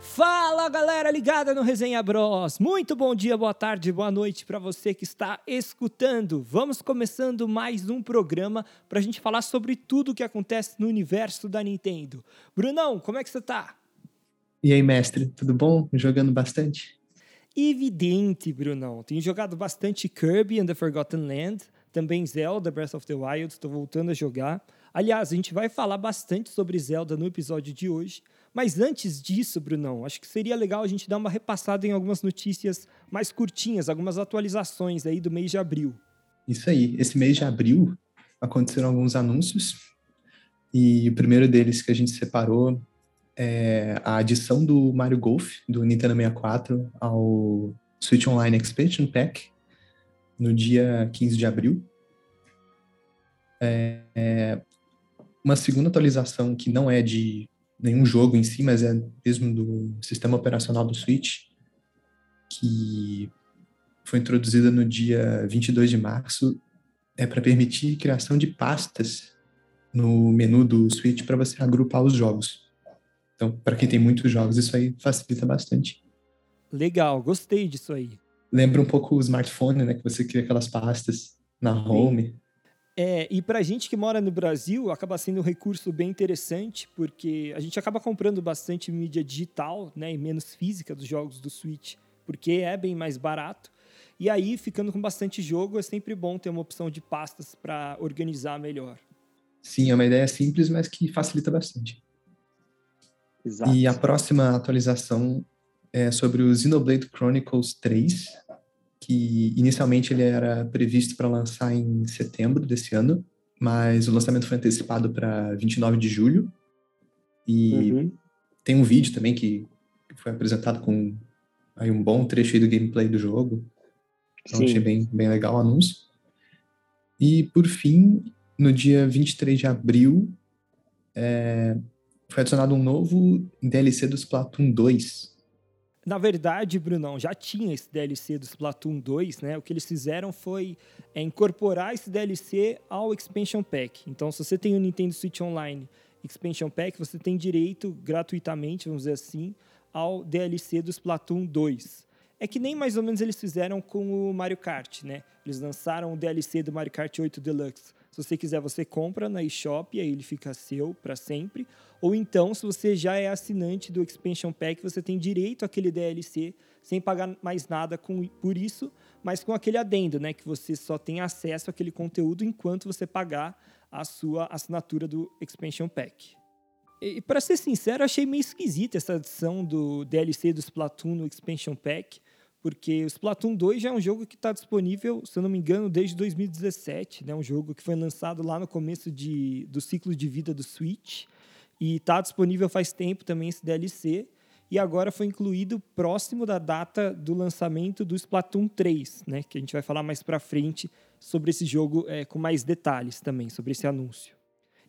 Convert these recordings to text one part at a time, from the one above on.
Fala galera ligada no Resenha Bros. Muito bom dia, boa tarde, boa noite para você que está escutando. Vamos começando mais um programa para a gente falar sobre tudo o que acontece no universo da Nintendo. Brunão, como é que você tá? E aí, mestre, tudo bom? Jogando bastante? Evidente, Brunão. Tenho jogado bastante Kirby and the Forgotten Land, também Zelda Breath of the Wild, estou voltando a jogar. Aliás, a gente vai falar bastante sobre Zelda no episódio de hoje. Mas antes disso, Brunão, acho que seria legal a gente dar uma repassada em algumas notícias mais curtinhas, algumas atualizações aí do mês de abril. Isso aí. Esse mês de abril aconteceram alguns anúncios. E o primeiro deles que a gente separou é a adição do Mario Golf, do Nintendo 64, ao Switch Online Expansion Pack, no dia 15 de abril. É, é uma segunda atualização que não é de nenhum jogo em si, mas é mesmo do sistema operacional do Switch, que foi introduzida no dia 22 de março, é para permitir criação de pastas no menu do Switch para você agrupar os jogos. Então, para quem tem muitos jogos, isso aí facilita bastante. Legal, gostei disso aí. Lembra um pouco o smartphone, né? Que você cria aquelas pastas na home. Sim. É, e para a gente que mora no Brasil, acaba sendo um recurso bem interessante, porque a gente acaba comprando bastante mídia digital né, e menos física dos jogos do Switch, porque é bem mais barato. E aí, ficando com bastante jogo, é sempre bom ter uma opção de pastas para organizar melhor. Sim, é uma ideia simples, mas que facilita bastante. Exato. E a próxima atualização é sobre o Xenoblade Chronicles 3, que inicialmente ele era previsto para lançar em setembro desse ano, mas o lançamento foi antecipado para 29 de julho. E uhum. tem um vídeo também que foi apresentado com aí um bom trecho do gameplay do jogo. Então Sim. achei bem, bem legal o anúncio. E por fim, no dia 23 de abril, é, foi adicionado um novo DLC do Splatoon 2, na verdade, Brunão, já tinha esse DLC do Splatoon 2, né? O que eles fizeram foi é, incorporar esse DLC ao Expansion Pack. Então, se você tem o Nintendo Switch Online Expansion Pack, você tem direito gratuitamente, vamos dizer assim, ao DLC do Splatoon 2. É que nem mais ou menos eles fizeram com o Mario Kart, né? Eles lançaram o DLC do Mario Kart 8 Deluxe. Se você quiser, você compra na eShop e aí ele fica seu para sempre. Ou então, se você já é assinante do Expansion Pack, você tem direito àquele DLC sem pagar mais nada com, por isso, mas com aquele adendo, né? Que você só tem acesso àquele conteúdo enquanto você pagar a sua assinatura do Expansion Pack. E, para ser sincero, achei meio esquisita essa adição do DLC do Splatoon no Expansion Pack, porque o Splatoon 2 já é um jogo que está disponível, se eu não me engano, desde 2017, né? Um jogo que foi lançado lá no começo de, do ciclo de vida do Switch. E está disponível faz tempo também esse DLC. E agora foi incluído próximo da data do lançamento do Splatoon 3, né? Que a gente vai falar mais para frente sobre esse jogo é, com mais detalhes também, sobre esse anúncio.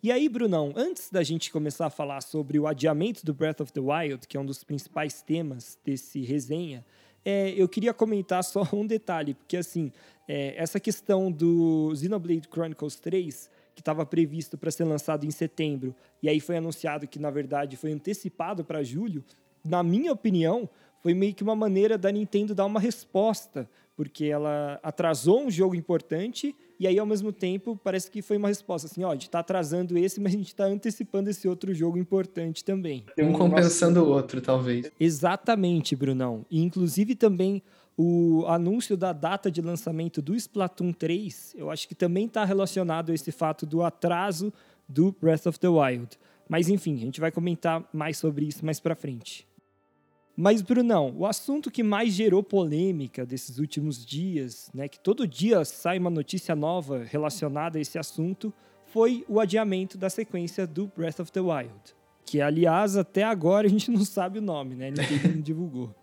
E aí, Brunão, antes da gente começar a falar sobre o adiamento do Breath of the Wild, que é um dos principais temas desse resenha, é, eu queria comentar só um detalhe, porque assim, é, essa questão do Xenoblade Chronicles 3 que estava previsto para ser lançado em setembro, e aí foi anunciado que, na verdade, foi antecipado para julho, na minha opinião, foi meio que uma maneira da Nintendo dar uma resposta, porque ela atrasou um jogo importante e aí, ao mesmo tempo, parece que foi uma resposta assim: ó, a gente está atrasando esse, mas a gente está antecipando esse outro jogo importante também. Um compensando o outro, talvez. Exatamente, Brunão. E, inclusive, também o anúncio da data de lançamento do Splatoon 3, eu acho que também está relacionado a esse fato do atraso do Breath of the Wild. Mas enfim, a gente vai comentar mais sobre isso mais para frente. Mas Brunão, o assunto que mais gerou polêmica desses últimos dias, né, que todo dia sai uma notícia nova relacionada a esse assunto, foi o adiamento da sequência do Breath of the Wild, que aliás até agora a gente não sabe o nome, né? Ninguém não divulgou.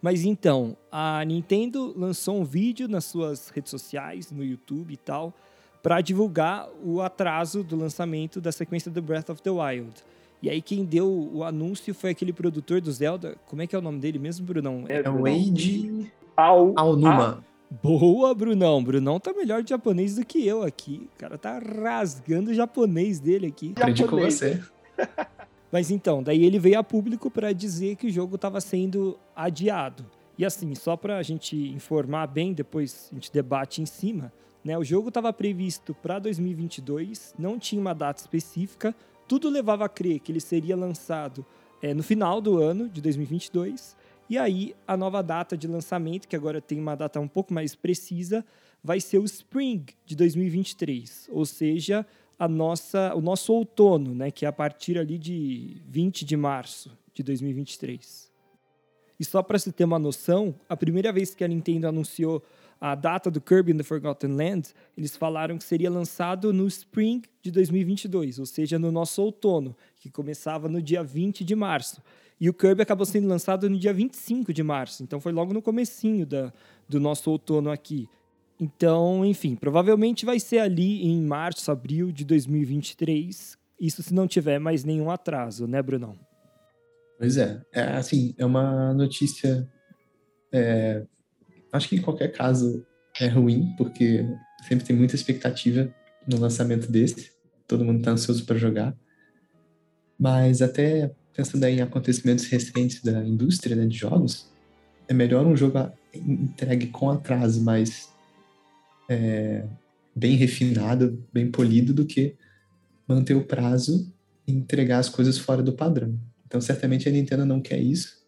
Mas então, a Nintendo lançou um vídeo nas suas redes sociais, no YouTube e tal, para divulgar o atraso do lançamento da sequência do Breath of the Wild. E aí quem deu o anúncio foi aquele produtor do Zelda, como é que é o nome dele mesmo, Brunão? É, o Eiji Ao... Aonuma. Boa, Brunão. Brunão tá melhor de japonês do que eu aqui. O cara tá rasgando o japonês dele aqui. Aprendi com você. Mas então, daí ele veio a público para dizer que o jogo estava sendo adiado. E assim, só para a gente informar bem, depois a gente debate em cima, né? O jogo estava previsto para 2022, não tinha uma data específica, tudo levava a crer que ele seria lançado é, no final do ano de 2022. E aí, a nova data de lançamento, que agora tem uma data um pouco mais precisa, vai ser o Spring de 2023, ou seja, a nossa, o nosso outono, né, que é a partir ali de 20 de março de 2023. E só para se ter uma noção, a primeira vez que a Nintendo anunciou a data do Kirby in the Forgotten Land, eles falaram que seria lançado no Spring de 2022, ou seja, no nosso outono, que começava no dia 20 de março. E o Kirby acabou sendo lançado no dia 25 de março, então foi logo no comecinho da, do nosso outono aqui. Então, enfim, provavelmente vai ser ali em março, abril de 2023, isso se não tiver mais nenhum atraso, né, Brunão? Pois é, é assim, é uma notícia é, acho que em qualquer caso é ruim, porque sempre tem muita expectativa no lançamento desse. Todo mundo está ansioso para jogar. Mas até pensando em acontecimentos recentes da indústria né, de jogos, é melhor um jogo entregue com atraso, mas é, bem refinado, bem polido, do que manter o prazo e entregar as coisas fora do padrão. Então, certamente a Nintendo não quer isso.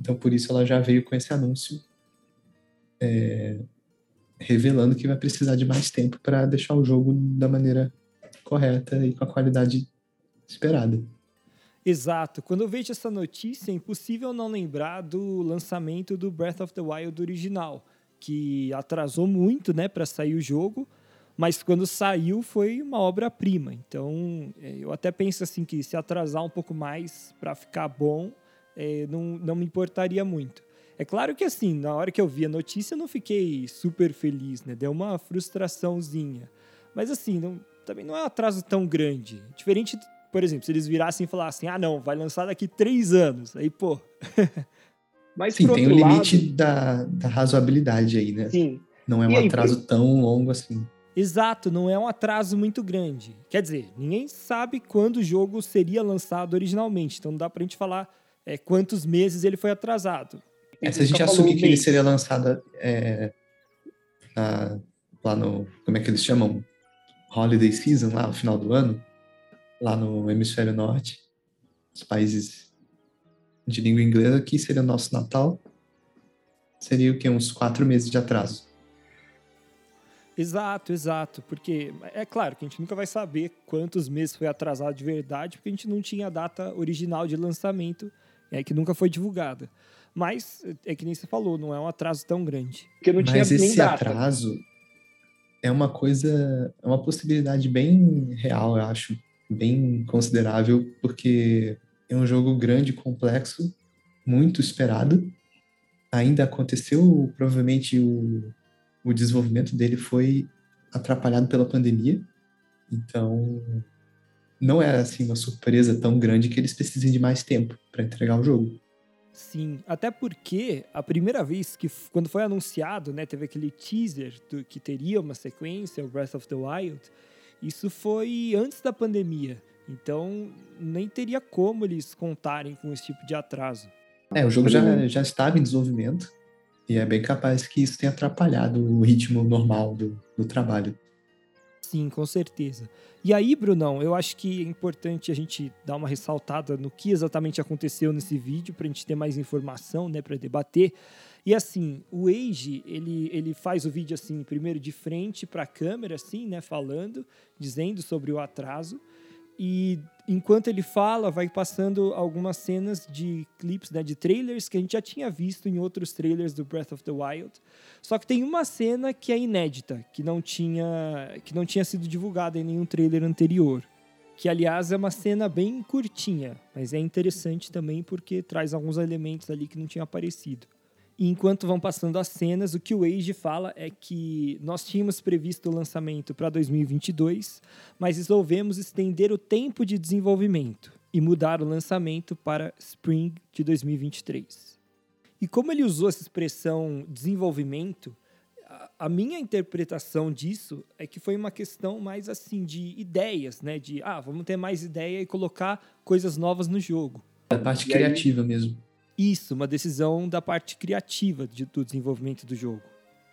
Então, por isso ela já veio com esse anúncio é, revelando que vai precisar de mais tempo para deixar o jogo da maneira correta e com a qualidade esperada. Exato. Quando eu vejo essa notícia, é impossível não lembrar do lançamento do Breath of the Wild original, que atrasou muito, né, para sair o jogo, mas quando saiu foi uma obra-prima. Então, é, eu até penso assim que se atrasar um pouco mais para ficar bom, é, não, não me importaria muito. É claro que assim, na hora que eu vi a notícia, eu não fiquei super feliz, né? Deu uma frustraçãozinha. Mas assim, não, também não é um atraso tão grande. Diferente, por exemplo, se eles virassem e falassem, ah, não, vai lançar daqui três anos. Aí, pô. Mas, Sim, tem o limite lado... da, da razoabilidade aí, né? Sim. Não é um aí, atraso por... tão longo assim. Exato, não é um atraso muito grande. Quer dizer, ninguém sabe quando o jogo seria lançado originalmente, então não dá pra gente falar é, quantos meses ele foi atrasado. É, se a gente assume que ele seria lançado é, na, lá no. Como é que eles chamam? Holiday Season, lá no final do ano, lá no hemisfério norte, os países de língua inglesa, que seria o nosso Natal, seria o que? Uns quatro meses de atraso. Exato, exato. Porque é claro que a gente nunca vai saber quantos meses foi atrasado de verdade, porque a gente não tinha a data original de lançamento, é, que nunca foi divulgada. Mas é que nem você falou, não é um atraso tão grande. Porque não tinha Mas esse data. atraso é uma coisa, é uma possibilidade bem real, eu acho, bem considerável, porque é um jogo grande, complexo, muito esperado. Ainda aconteceu, provavelmente o, o desenvolvimento dele foi atrapalhado pela pandemia. Então, não é assim uma surpresa tão grande que eles precisem de mais tempo para entregar o jogo. Sim, até porque a primeira vez que, quando foi anunciado, né, teve aquele teaser do, que teria uma sequência, o Breath of the Wild, isso foi antes da pandemia. Então, nem teria como eles contarem com esse tipo de atraso. É, o jogo já, já estava em desenvolvimento e é bem capaz que isso tenha atrapalhado o ritmo normal do, do trabalho. Sim, com certeza. E aí, Brunão, eu acho que é importante a gente dar uma ressaltada no que exatamente aconteceu nesse vídeo para a gente ter mais informação, né, para debater. E assim, o Age, ele, ele faz o vídeo assim, primeiro de frente para a câmera, assim, né, falando, dizendo sobre o atraso. E enquanto ele fala, vai passando algumas cenas de clips, né, de trailers que a gente já tinha visto em outros trailers do Breath of the Wild. Só que tem uma cena que é inédita, que não tinha, que não tinha sido divulgada em nenhum trailer anterior. Que, aliás, é uma cena bem curtinha, mas é interessante também porque traz alguns elementos ali que não tinham aparecido. E enquanto vão passando as cenas, o que o Age fala é que nós tínhamos previsto o lançamento para 2022, mas resolvemos estender o tempo de desenvolvimento e mudar o lançamento para Spring de 2023. E como ele usou essa expressão desenvolvimento, a minha interpretação disso é que foi uma questão mais assim de ideias, né? De ah, vamos ter mais ideia e colocar coisas novas no jogo. A parte e criativa aí, mesmo. Isso, uma decisão da parte criativa de, do desenvolvimento do jogo.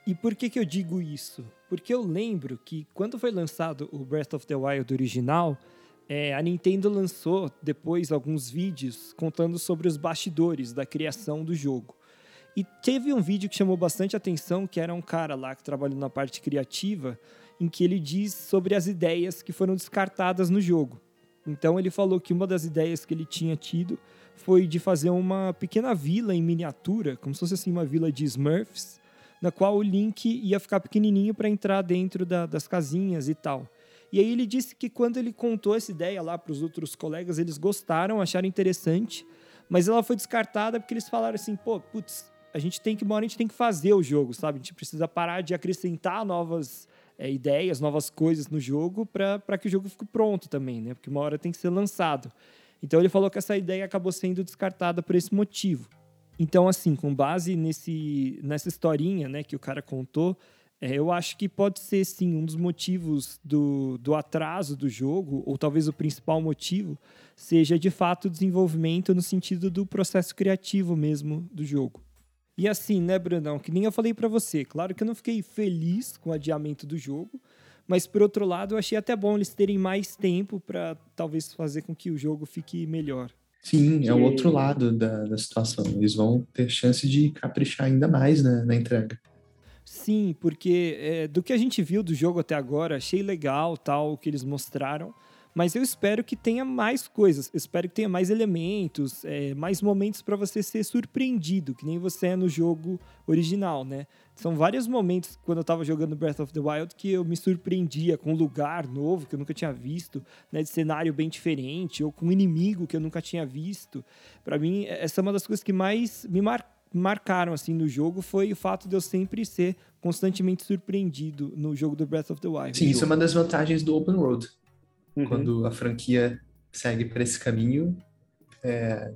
E por que, que eu digo isso? Porque eu lembro que quando foi lançado o Breath of the Wild original, é, a Nintendo lançou depois alguns vídeos contando sobre os bastidores da criação do jogo. E teve um vídeo que chamou bastante atenção, que era um cara lá que trabalhou na parte criativa, em que ele diz sobre as ideias que foram descartadas no jogo. Então ele falou que uma das ideias que ele tinha tido foi de fazer uma pequena vila em miniatura, como se fosse assim uma vila de Smurfs, na qual o Link ia ficar pequenininho para entrar dentro da, das casinhas e tal. E aí ele disse que quando ele contou essa ideia lá para os outros colegas, eles gostaram, acharam interessante, mas ela foi descartada porque eles falaram assim, pô, putz, a gente tem que, uma hora a gente tem que fazer o jogo, sabe? A gente precisa parar de acrescentar novas é, ideias, novas coisas no jogo para que o jogo fique pronto também, né? Porque uma hora tem que ser lançado. Então ele falou que essa ideia acabou sendo descartada por esse motivo. Então, assim, com base nesse, nessa historinha né, que o cara contou, é, eu acho que pode ser, sim, um dos motivos do, do atraso do jogo, ou talvez o principal motivo, seja de fato o desenvolvimento no sentido do processo criativo mesmo do jogo. E assim, né, Brandão, que nem eu falei para você, claro que eu não fiquei feliz com o adiamento do jogo, mas por outro lado, eu achei até bom eles terem mais tempo para talvez fazer com que o jogo fique melhor. Sim, é o outro lado da, da situação. Eles vão ter chance de caprichar ainda mais né, na entrega. Sim, porque é, do que a gente viu do jogo até agora, achei legal tal o que eles mostraram. Mas eu espero que tenha mais coisas, eu espero que tenha mais elementos, é, mais momentos para você ser surpreendido, que nem você é no jogo original, né? São vários momentos quando eu estava jogando Breath of the Wild que eu me surpreendia com um lugar novo que eu nunca tinha visto, né, de cenário bem diferente, ou com um inimigo que eu nunca tinha visto. Para mim, essa é uma das coisas que mais me mar marcaram assim no jogo foi o fato de eu sempre ser constantemente surpreendido no jogo do Breath of the Wild. Sim, isso é uma das vantagens do open world Uhum. Quando a franquia segue para esse caminho, é,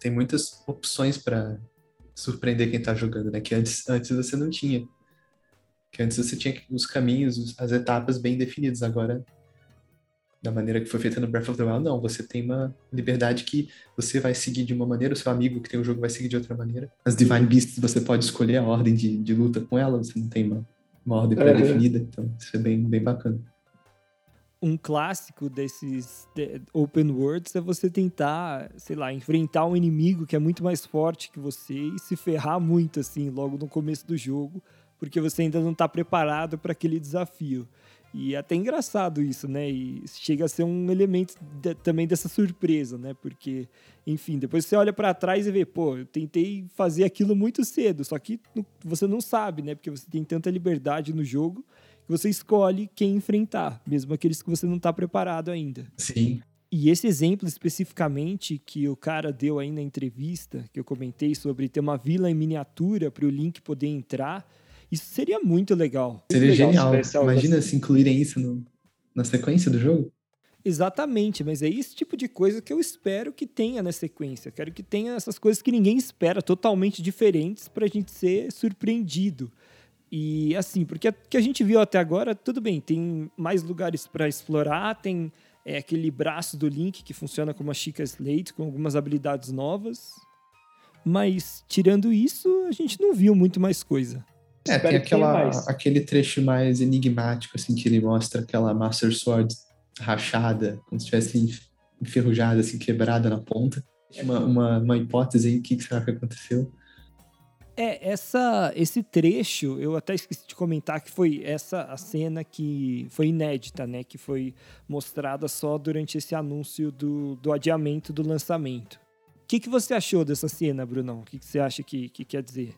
tem muitas opções para surpreender quem está jogando, né? Que antes, antes você não tinha. Que antes você tinha os caminhos, as etapas bem definidas. Agora, da maneira que foi feita no Breath of the Wild, não. Você tem uma liberdade que você vai seguir de uma maneira, o seu amigo que tem o jogo vai seguir de outra maneira. As Divine Beasts, você pode escolher a ordem de, de luta com ela, você não tem uma, uma ordem pré-definida. Então, isso é bem, bem bacana um clássico desses de, open worlds é você tentar, sei lá, enfrentar um inimigo que é muito mais forte que você e se ferrar muito assim logo no começo do jogo, porque você ainda não está preparado para aquele desafio. E é até engraçado isso, né? E chega a ser um elemento de, também dessa surpresa, né? Porque, enfim, depois você olha para trás e vê, pô, eu tentei fazer aquilo muito cedo, só que você não sabe, né? Porque você tem tanta liberdade no jogo que você escolhe quem enfrentar, mesmo aqueles que você não está preparado ainda. Sim. E esse exemplo especificamente que o cara deu aí na entrevista, que eu comentei sobre ter uma vila em miniatura para o Link poder entrar, isso seria muito legal. Seria legal genial. Imagina se incluírem isso no, na sequência do jogo. Exatamente, mas é esse tipo de coisa que eu espero que tenha na sequência. Quero que tenha essas coisas que ninguém espera, totalmente diferentes, para a gente ser surpreendido. E assim, porque o que a gente viu até agora, tudo bem, tem mais lugares para explorar, tem é, aquele braço do Link que funciona como a Chica Slate, com algumas habilidades novas. Mas, tirando isso, a gente não viu muito mais coisa. É, tem aquela, aquele trecho mais enigmático, assim, que ele mostra aquela Master Sword rachada, como se tivesse enferrujada, assim, quebrada na ponta. Uma, uma, uma hipótese aí, o que será que aconteceu? É, essa, esse trecho, eu até esqueci de comentar que foi essa a cena que foi inédita, né? Que foi mostrada só durante esse anúncio do, do adiamento do lançamento. O que, que você achou dessa cena, Brunão? O que, que você acha que, que quer dizer?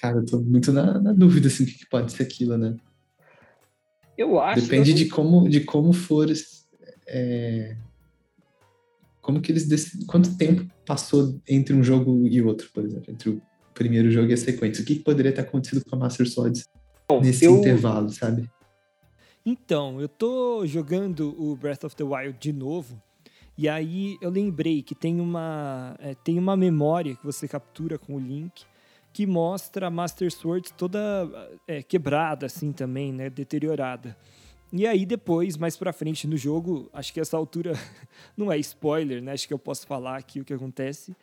Cara, eu tô muito na, na dúvida, assim, o que, que pode ser aquilo, né? Eu acho. Depende de como, de como for. É, como que eles decidem. Quanto tempo passou entre um jogo e outro, por exemplo? Entre o primeiro jogo e a sequência. O que, que poderia ter acontecido com a Master Swords Bom, nesse eu... intervalo, sabe? Então, eu tô jogando o Breath of the Wild de novo. E aí eu lembrei que tem uma, é, tem uma memória que você captura com o Link que mostra a Master Sword toda é, quebrada, assim também, né? Deteriorada. E aí depois, mais pra frente no jogo, acho que essa altura não é spoiler, né? Acho que eu posso falar aqui o que acontece.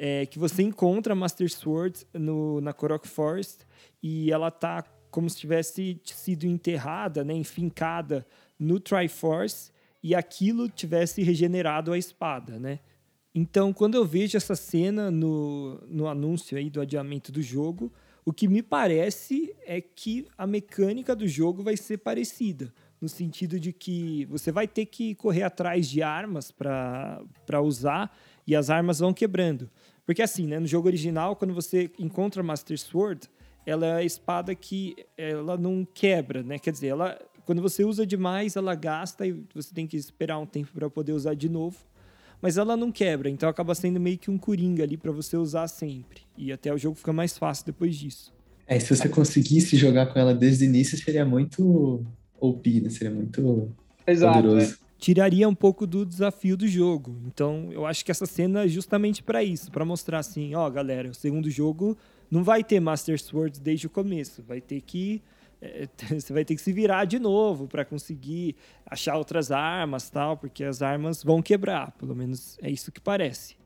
É que você encontra a Master Sword no, na Korok Forest e ela tá como se tivesse sido enterrada, né? Enfincada no Triforce e aquilo tivesse regenerado a espada, né? Então, quando eu vejo essa cena no, no anúncio aí do adiamento do jogo, o que me parece é que a mecânica do jogo vai ser parecida, no sentido de que você vai ter que correr atrás de armas para usar e as armas vão quebrando. Porque assim, né, no jogo original, quando você encontra a Master Sword, ela é a espada que ela não quebra, né? Quer dizer, ela quando você usa demais, ela gasta e você tem que esperar um tempo para poder usar de novo mas ela não quebra, então acaba sendo meio que um coringa ali para você usar sempre. E até o jogo fica mais fácil depois disso. É, se você conseguisse jogar com ela desde o início, seria muito OP, né? Seria muito Exato, poderoso. É. Tiraria um pouco do desafio do jogo. Então, eu acho que essa cena é justamente para isso, para mostrar assim, ó, galera, o segundo jogo não vai ter Master Sword desde o começo, vai ter que é, você vai ter que se virar de novo para conseguir achar outras armas tal, porque as armas vão quebrar, pelo menos é isso que parece.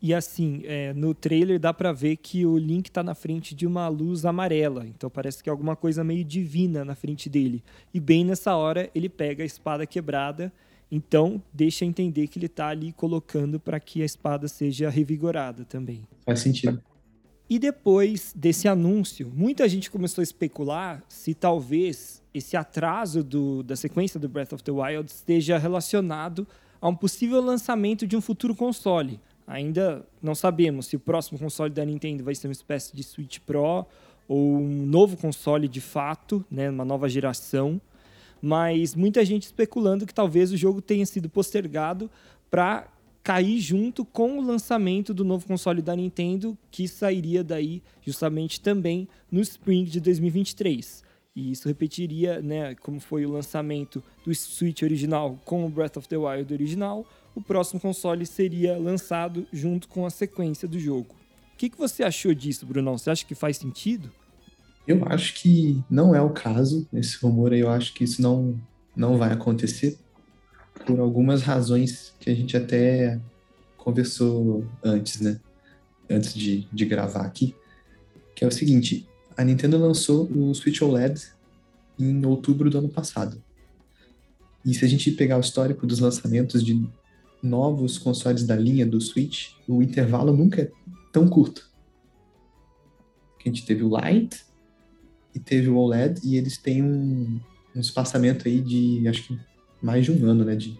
E assim, é, no trailer dá para ver que o Link está na frente de uma luz amarela, então parece que é alguma coisa meio divina na frente dele. E bem nessa hora ele pega a espada quebrada, então deixa entender que ele está ali colocando para que a espada seja revigorada também. Faz sentido. E depois desse anúncio, muita gente começou a especular se talvez esse atraso do, da sequência do Breath of the Wild esteja relacionado a um possível lançamento de um futuro console. Ainda não sabemos se o próximo console da Nintendo vai ser uma espécie de Switch Pro ou um novo console de fato, né, uma nova geração. Mas muita gente especulando que talvez o jogo tenha sido postergado para cair junto com o lançamento do novo console da Nintendo, que sairia daí justamente também no Spring de 2023. E isso repetiria, né, como foi o lançamento do Switch original com o Breath of the Wild original, o próximo console seria lançado junto com a sequência do jogo. O que, que você achou disso, Brunão? Você acha que faz sentido? Eu acho que não é o caso. Esse rumor aí, eu acho que isso não, não vai acontecer por algumas razões que a gente até conversou antes, né? Antes de, de gravar aqui. Que é o seguinte: a Nintendo lançou o Switch OLED em outubro do ano passado. E se a gente pegar o histórico dos lançamentos de novos consoles da linha do Switch, o intervalo nunca é tão curto. A gente teve o Lite e teve o OLED, e eles têm um, um espaçamento aí de, acho que mais de um ano, né? De...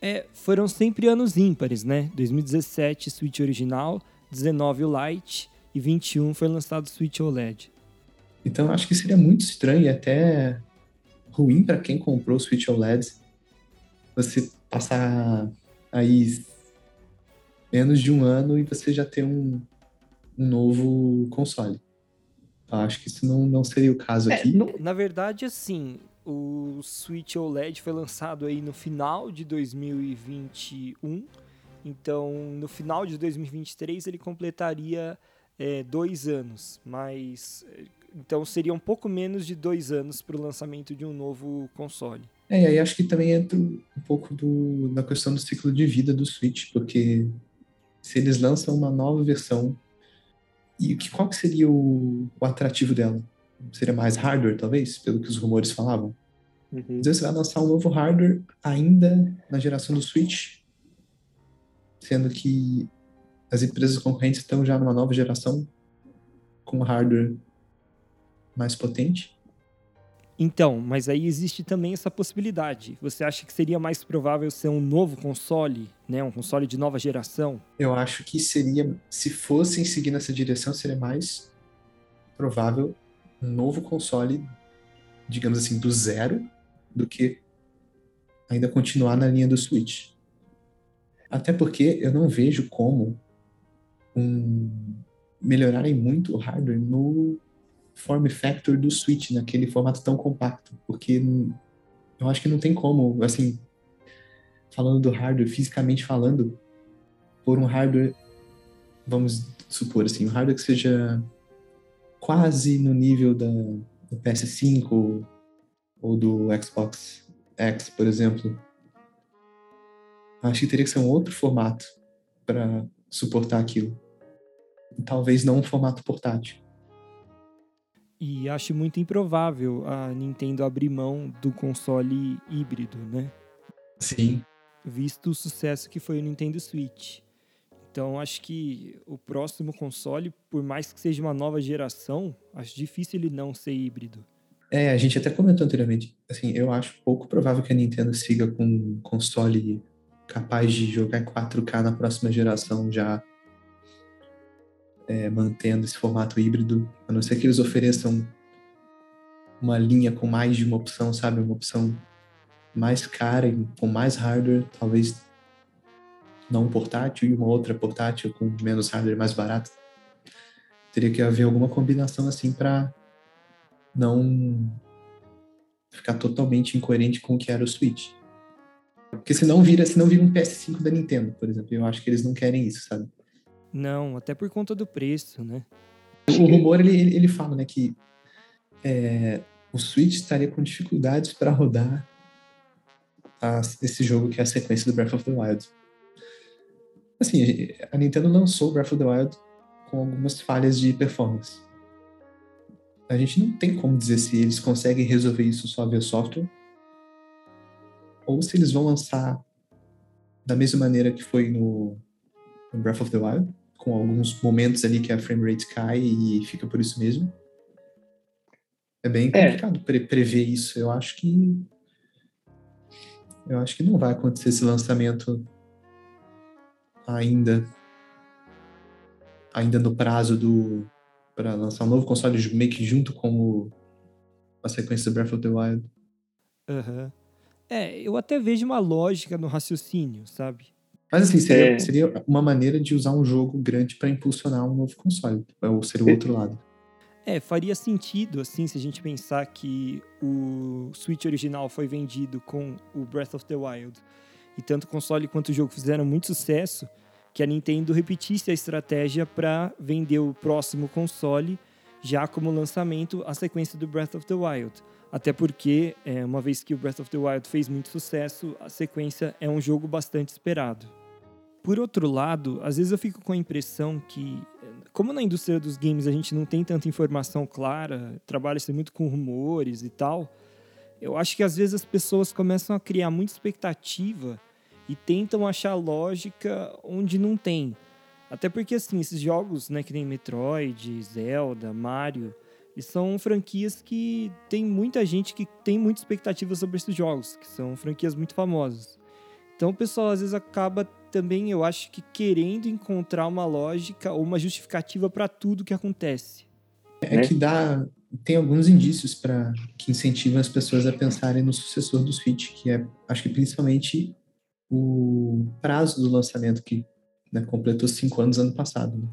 É, foram sempre anos ímpares, né? 2017, Switch original, 19 o Lite e 21 foi lançado o Switch OLED. Então acho que seria muito estranho e até ruim para quem comprou o Switch OLED você passar aí menos de um ano e você já ter um, um novo console. Eu acho que isso não, não seria o caso é, aqui. na verdade, assim, o Switch OLED foi lançado aí no final de 2021. Então, no final de 2023 ele completaria é, dois anos, mas então seria um pouco menos de dois anos para o lançamento de um novo console. É, e aí acho que também entra um pouco do, da questão do ciclo de vida do Switch, porque se eles lançam uma nova versão, e que, qual que seria o, o atrativo dela? seria mais hardware, talvez, pelo que os rumores falavam. Uhum. Às vezes você vai lançar um novo hardware ainda na geração do Switch, sendo que as empresas concorrentes estão já numa nova geração com hardware mais potente. Então, mas aí existe também essa possibilidade. Você acha que seria mais provável ser um novo console, né, um console de nova geração? Eu acho que seria, se fossem seguir nessa direção, seria mais provável um novo console, digamos assim, do zero, do que ainda continuar na linha do Switch. Até porque eu não vejo como um, melhorarem muito o hardware no form factor do Switch, naquele formato tão compacto, porque eu acho que não tem como, assim, falando do hardware, fisicamente falando, por um hardware, vamos supor assim, um hardware que seja quase no nível da, do PS5 ou do Xbox X, por exemplo. Acho que teria que ser um outro formato para suportar aquilo. Talvez não um formato portátil. E acho muito improvável a Nintendo abrir mão do console híbrido, né? Sim. Visto o sucesso que foi o Nintendo Switch. Então acho que o próximo console, por mais que seja uma nova geração, acho difícil ele não ser híbrido. É, a gente até comentou anteriormente. Assim, eu acho pouco provável que a Nintendo siga com um console capaz de jogar em 4K na próxima geração já é, mantendo esse formato híbrido, a não ser que eles ofereçam uma linha com mais de uma opção, sabe? Uma opção mais cara e com mais hardware, talvez não portátil e uma outra portátil com menos hardware mais barato. Teria que haver alguma combinação assim para não ficar totalmente incoerente com o que era o Switch. Porque senão vira, senão vira um PS5 da Nintendo, por exemplo. Eu acho que eles não querem isso, sabe? Não, até por conta do preço, né? O rumor ele, ele fala, né, que é, o Switch estaria com dificuldades para rodar a, esse jogo que é a sequência do Breath of the Wild. Assim, a Nintendo lançou Breath of the Wild com algumas falhas de performance. A gente não tem como dizer se eles conseguem resolver isso só via software ou se eles vão lançar da mesma maneira que foi no, no Breath of the Wild, com alguns momentos ali que a frame rate cai e fica por isso mesmo. É bem é. complicado é. Pre prever isso. Eu acho que eu acho que não vai acontecer esse lançamento ainda ainda no prazo do para lançar um novo console meio que junto com o, a sequência do Breath of the Wild. Uhum. É, eu até vejo uma lógica no raciocínio, sabe? Mas assim, seria, é... seria uma maneira de usar um jogo grande para impulsionar um novo console. Ou seria o outro lado. É, faria sentido, assim, se a gente pensar que o Switch original foi vendido com o Breath of the Wild. E tanto o console quanto o jogo fizeram muito sucesso, que a Nintendo repetisse a estratégia para vender o próximo console já como lançamento a sequência do Breath of the Wild. Até porque, é, uma vez que o Breath of the Wild fez muito sucesso, a sequência é um jogo bastante esperado. Por outro lado, às vezes eu fico com a impressão que, como na indústria dos games a gente não tem tanta informação clara, trabalha-se muito com rumores e tal, eu acho que às vezes as pessoas começam a criar muita expectativa e tentam achar lógica onde não tem. Até porque, assim, esses jogos, né, que nem Metroid, Zelda, Mario, são franquias que tem muita gente que tem muita expectativa sobre esses jogos, que são franquias muito famosas. Então o pessoal às vezes acaba também, eu acho que querendo encontrar uma lógica ou uma justificativa para tudo que acontece. É que dá tem alguns indícios para que incentivam as pessoas a pensarem no sucessor do Switch, que é, acho que principalmente o prazo do lançamento que né, completou cinco anos ano passado. Né?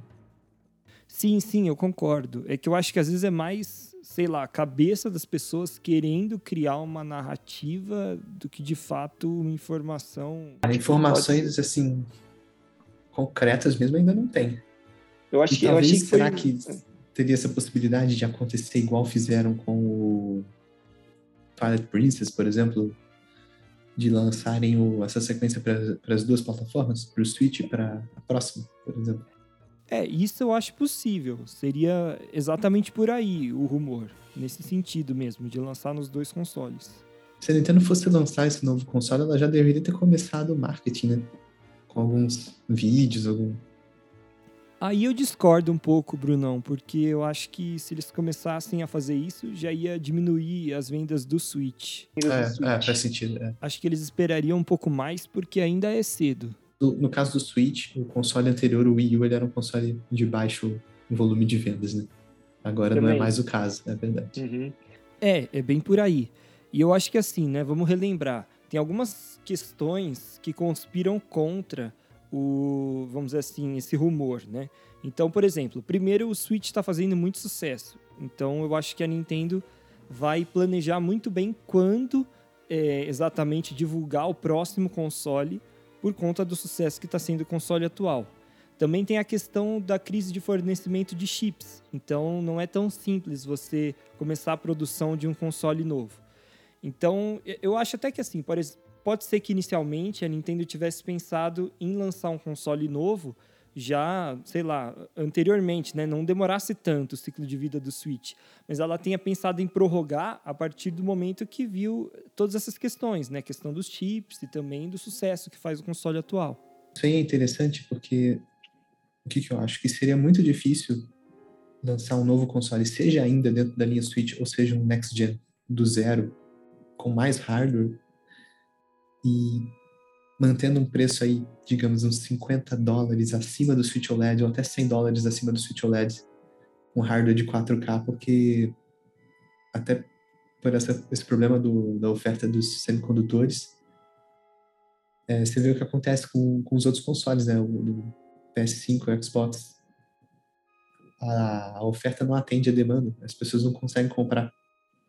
Sim, sim, eu concordo. É que eu acho que às vezes é mais, sei lá, a cabeça das pessoas querendo criar uma narrativa do que de fato uma informação. Informações pode... assim concretas mesmo ainda não tem. Eu acho que, talvez, eu achei que será foi... que teria essa possibilidade de acontecer igual fizeram com o Twilight Princess, por exemplo, de lançarem o, essa sequência para as duas plataformas, para o Switch e para a próxima, por exemplo. É, isso eu acho possível. Seria exatamente por aí o rumor, nesse sentido mesmo, de lançar nos dois consoles. Se a Nintendo fosse lançar esse novo console, ela já deveria ter começado o marketing, né? Com alguns vídeos, algum, Aí eu discordo um pouco, Brunão, porque eu acho que se eles começassem a fazer isso, já ia diminuir as vendas do Switch. É, é faz sentido. É. Acho que eles esperariam um pouco mais, porque ainda é cedo. No, no, caso do Switch, o console anterior, o Wii U, ele era um console de baixo volume de vendas, né? Agora Também. não é mais o caso, é verdade. Uhum. É, é bem por aí. E eu acho que assim, né? Vamos relembrar. Tem algumas questões que conspiram contra o, vamos dizer assim, esse rumor, né? Então, por exemplo, primeiro o Switch está fazendo muito sucesso. Então, eu acho que a Nintendo vai planejar muito bem quando é, exatamente divulgar o próximo console por conta do sucesso que está sendo o console atual. Também tem a questão da crise de fornecimento de chips. Então, não é tão simples você começar a produção de um console novo. Então, eu acho até que assim, pode ser que inicialmente a Nintendo tivesse pensado em lançar um console novo já, sei lá, anteriormente, né? Não demorasse tanto o ciclo de vida do Switch, mas ela tenha pensado em prorrogar a partir do momento que viu todas essas questões, né? Questão dos chips e também do sucesso que faz o console atual. Isso aí é interessante porque o que, que eu acho? Que seria muito difícil lançar um novo console, seja ainda dentro da linha Switch ou seja um next gen do zero, com mais hardware e mantendo um preço aí, digamos, uns 50 dólares acima do Switch OLED ou até 100 dólares acima do Switch OLED, um hardware de 4K, porque até por essa, esse problema do, da oferta dos semicondutores, é, você vê o que acontece com, com os outros consoles, né? O, do PS5, o Xbox. A, a, oferta não atende a demanda, as pessoas não conseguem comprar.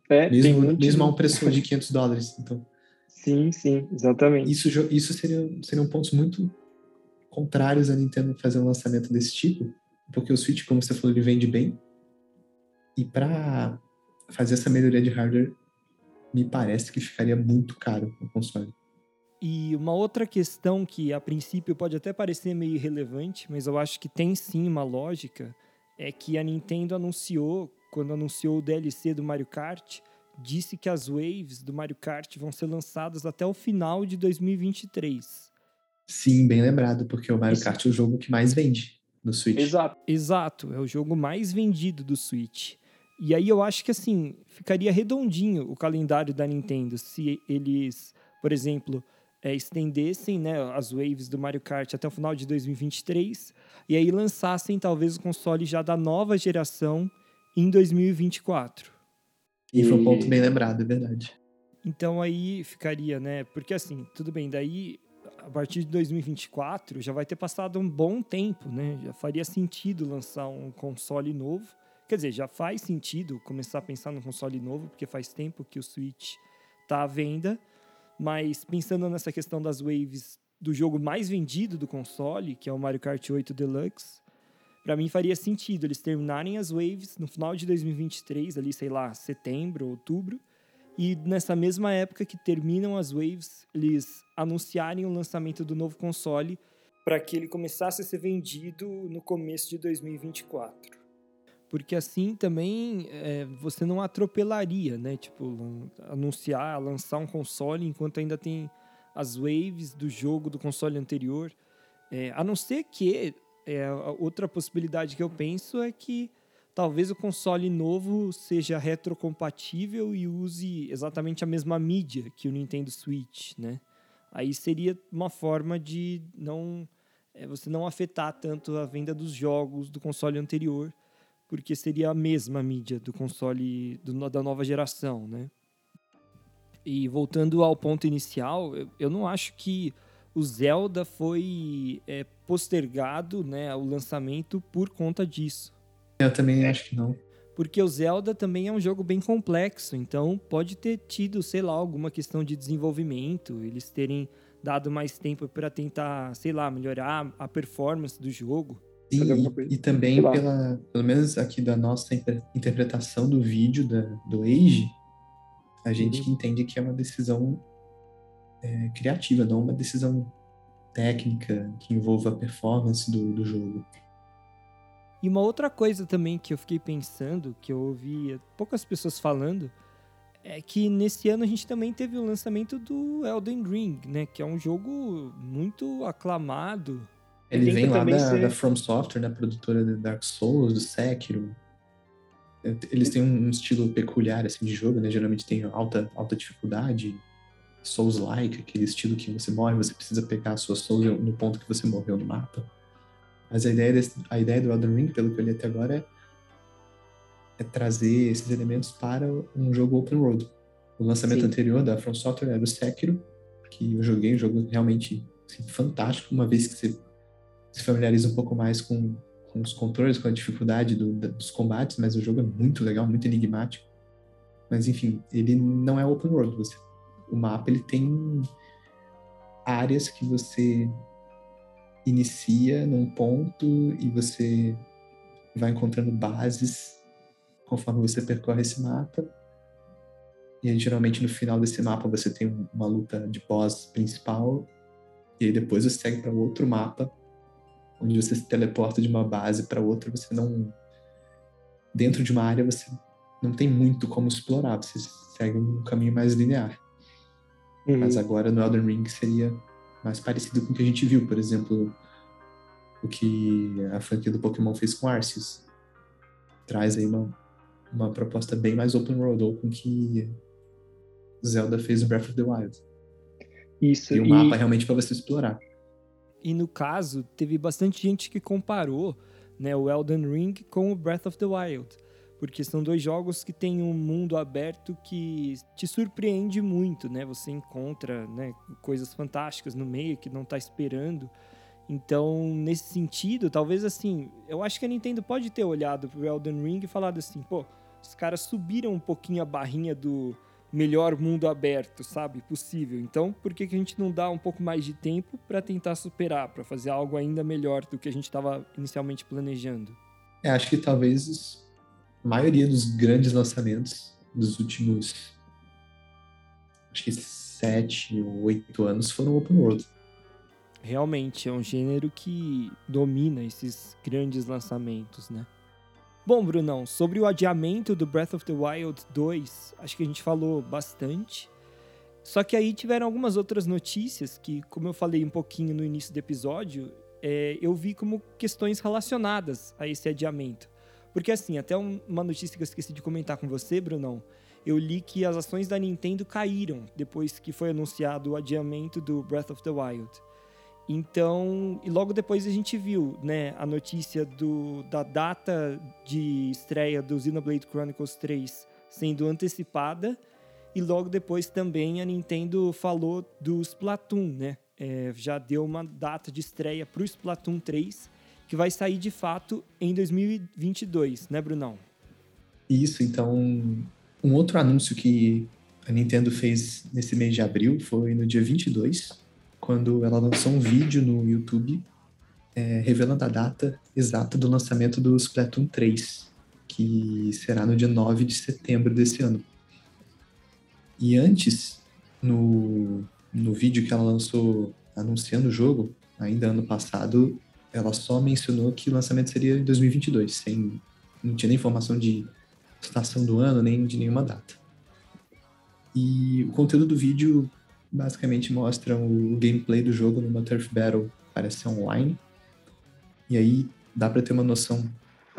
É, mesmo, mesmo a um preço de 500 dólares. Então, Sim, sim, exatamente. Isso, isso seria, seriam pontos muito contrários a Nintendo fazer um lançamento desse tipo, porque o Switch, como você falou, ele vende bem. E para fazer essa melhoria de hardware, me parece que ficaria muito caro o console. E uma outra questão que a princípio pode até parecer meio irrelevante, mas eu acho que tem sim uma lógica, é que a Nintendo anunciou, quando anunciou o DLC do Mario Kart, disse que as waves do Mario Kart vão ser lançadas até o final de 2023. Sim, bem lembrado, porque o Mario Isso. Kart é o jogo que mais vende no Switch. Exato. Exato, é o jogo mais vendido do Switch. E aí eu acho que assim, ficaria redondinho o calendário da Nintendo se eles, por exemplo, é, estendessem né, as waves do Mario Kart até o final de 2023 e aí lançassem talvez o console já da nova geração em 2024. E foi um ponto bem lembrado, é verdade. Então aí ficaria, né? Porque assim, tudo bem, daí a partir de 2024 já vai ter passado um bom tempo, né? Já faria sentido lançar um console novo. Quer dizer, já faz sentido começar a pensar no console novo, porque faz tempo que o Switch está à venda. Mas pensando nessa questão das waves do jogo mais vendido do console, que é o Mario Kart 8 Deluxe, para mim faria sentido eles terminarem as waves no final de 2023, ali, sei lá, setembro, outubro, e nessa mesma época que terminam as waves, eles anunciarem o lançamento do novo console para que ele começasse a ser vendido no começo de 2024. Porque assim também é, você não atropelaria, né? Tipo, anunciar, lançar um console enquanto ainda tem as waves do jogo do console anterior. É, a não ser que é, outra possibilidade que eu penso é que talvez o console novo seja retrocompatível e use exatamente a mesma mídia que o Nintendo Switch, né? Aí seria uma forma de não é, você não afetar tanto a venda dos jogos do console anterior, porque seria a mesma mídia do console do, da nova geração, né? E voltando ao ponto inicial, eu, eu não acho que o Zelda foi é, postergado, né, o lançamento por conta disso. Eu também acho que não. Porque o Zelda também é um jogo bem complexo, então pode ter tido, sei lá, alguma questão de desenvolvimento, eles terem dado mais tempo para tentar, sei lá, melhorar a performance do jogo. Sim, e, e, também pela, pelo menos aqui da nossa interpretação do vídeo da, do Age, a gente uhum. entende que é uma decisão é, criativa, não uma decisão técnica que envolva a performance do, do jogo. E uma outra coisa também que eu fiquei pensando, que eu ouvi poucas pessoas falando, é que nesse ano a gente também teve o lançamento do Elden Ring, né? Que é um jogo muito aclamado. Ele vem lá da, ser... da From Software, né? Produtora de Dark Souls, do Sekiro. Eles têm um estilo peculiar assim de jogo, né? Geralmente tem alta, alta dificuldade, Souls-like, aquele estilo que você morre, você precisa pegar a sua Souls no ponto que você morreu no mapa. Mas a ideia, desse, a ideia do Elden Ring, pelo que eu li até agora, é, é trazer esses elementos para um jogo open world. O lançamento Sim. anterior da From Software era o Sekiro, que eu joguei, um jogo realmente assim, fantástico, uma vez que você se familiariza um pouco mais com, com os controles, com a dificuldade do, dos combates, mas o jogo é muito legal, muito enigmático. Mas enfim, ele não é open world, você o mapa ele tem áreas que você inicia num ponto e você vai encontrando bases conforme você percorre esse mapa. E aí, geralmente no final desse mapa você tem uma luta de boss principal. E aí depois você segue para outro mapa, onde você se teleporta de uma base para outra. Você não. Dentro de uma área você não tem muito como explorar, você segue um caminho mais linear. Uhum. Mas agora no Elden Ring seria mais parecido com o que a gente viu, por exemplo, o que a franquia do Pokémon fez com Arceus. Traz aí uma, uma proposta bem mais open world, ou com que Zelda fez no Breath of the Wild. Isso. E o mapa realmente para você explorar. E no caso, teve bastante gente que comparou né, o Elden Ring com o Breath of the Wild. Porque são dois jogos que têm um mundo aberto que te surpreende muito, né? Você encontra né, coisas fantásticas no meio que não está esperando. Então, nesse sentido, talvez assim, eu acho que a Nintendo pode ter olhado pro Elden Ring e falado assim, pô, os caras subiram um pouquinho a barrinha do melhor mundo aberto, sabe? Possível. Então, por que, que a gente não dá um pouco mais de tempo para tentar superar, para fazer algo ainda melhor do que a gente estava inicialmente planejando? É, acho que talvez maioria dos grandes lançamentos dos últimos acho que sete ou oito anos foram open world. Realmente é um gênero que domina esses grandes lançamentos, né? Bom, Brunão, sobre o adiamento do Breath of the Wild 2, acho que a gente falou bastante. Só que aí tiveram algumas outras notícias que, como eu falei um pouquinho no início do episódio, é, eu vi como questões relacionadas a esse adiamento. Porque assim, até uma notícia que eu esqueci de comentar com você, Brunão, eu li que as ações da Nintendo caíram depois que foi anunciado o adiamento do Breath of the Wild. Então, e logo depois a gente viu, né, a notícia do, da data de estreia do Xenoblade Chronicles 3 sendo antecipada, e logo depois também a Nintendo falou do Splatoon, né? É, já deu uma data de estreia para o Splatoon 3, que vai sair de fato em 2022, né, Brunão? Isso, então, um outro anúncio que a Nintendo fez nesse mês de abril foi no dia 22, quando ela lançou um vídeo no YouTube é, revelando a data exata do lançamento do Splatoon 3, que será no dia 9 de setembro desse ano. E antes, no, no vídeo que ela lançou anunciando o jogo, ainda ano passado, ela só mencionou que o lançamento seria em 2022, sem, não tinha nem informação de estação do ano, nem de nenhuma data. E o conteúdo do vídeo basicamente mostram o gameplay do jogo numa Turf Battle, parece ser online. E aí dá para ter uma noção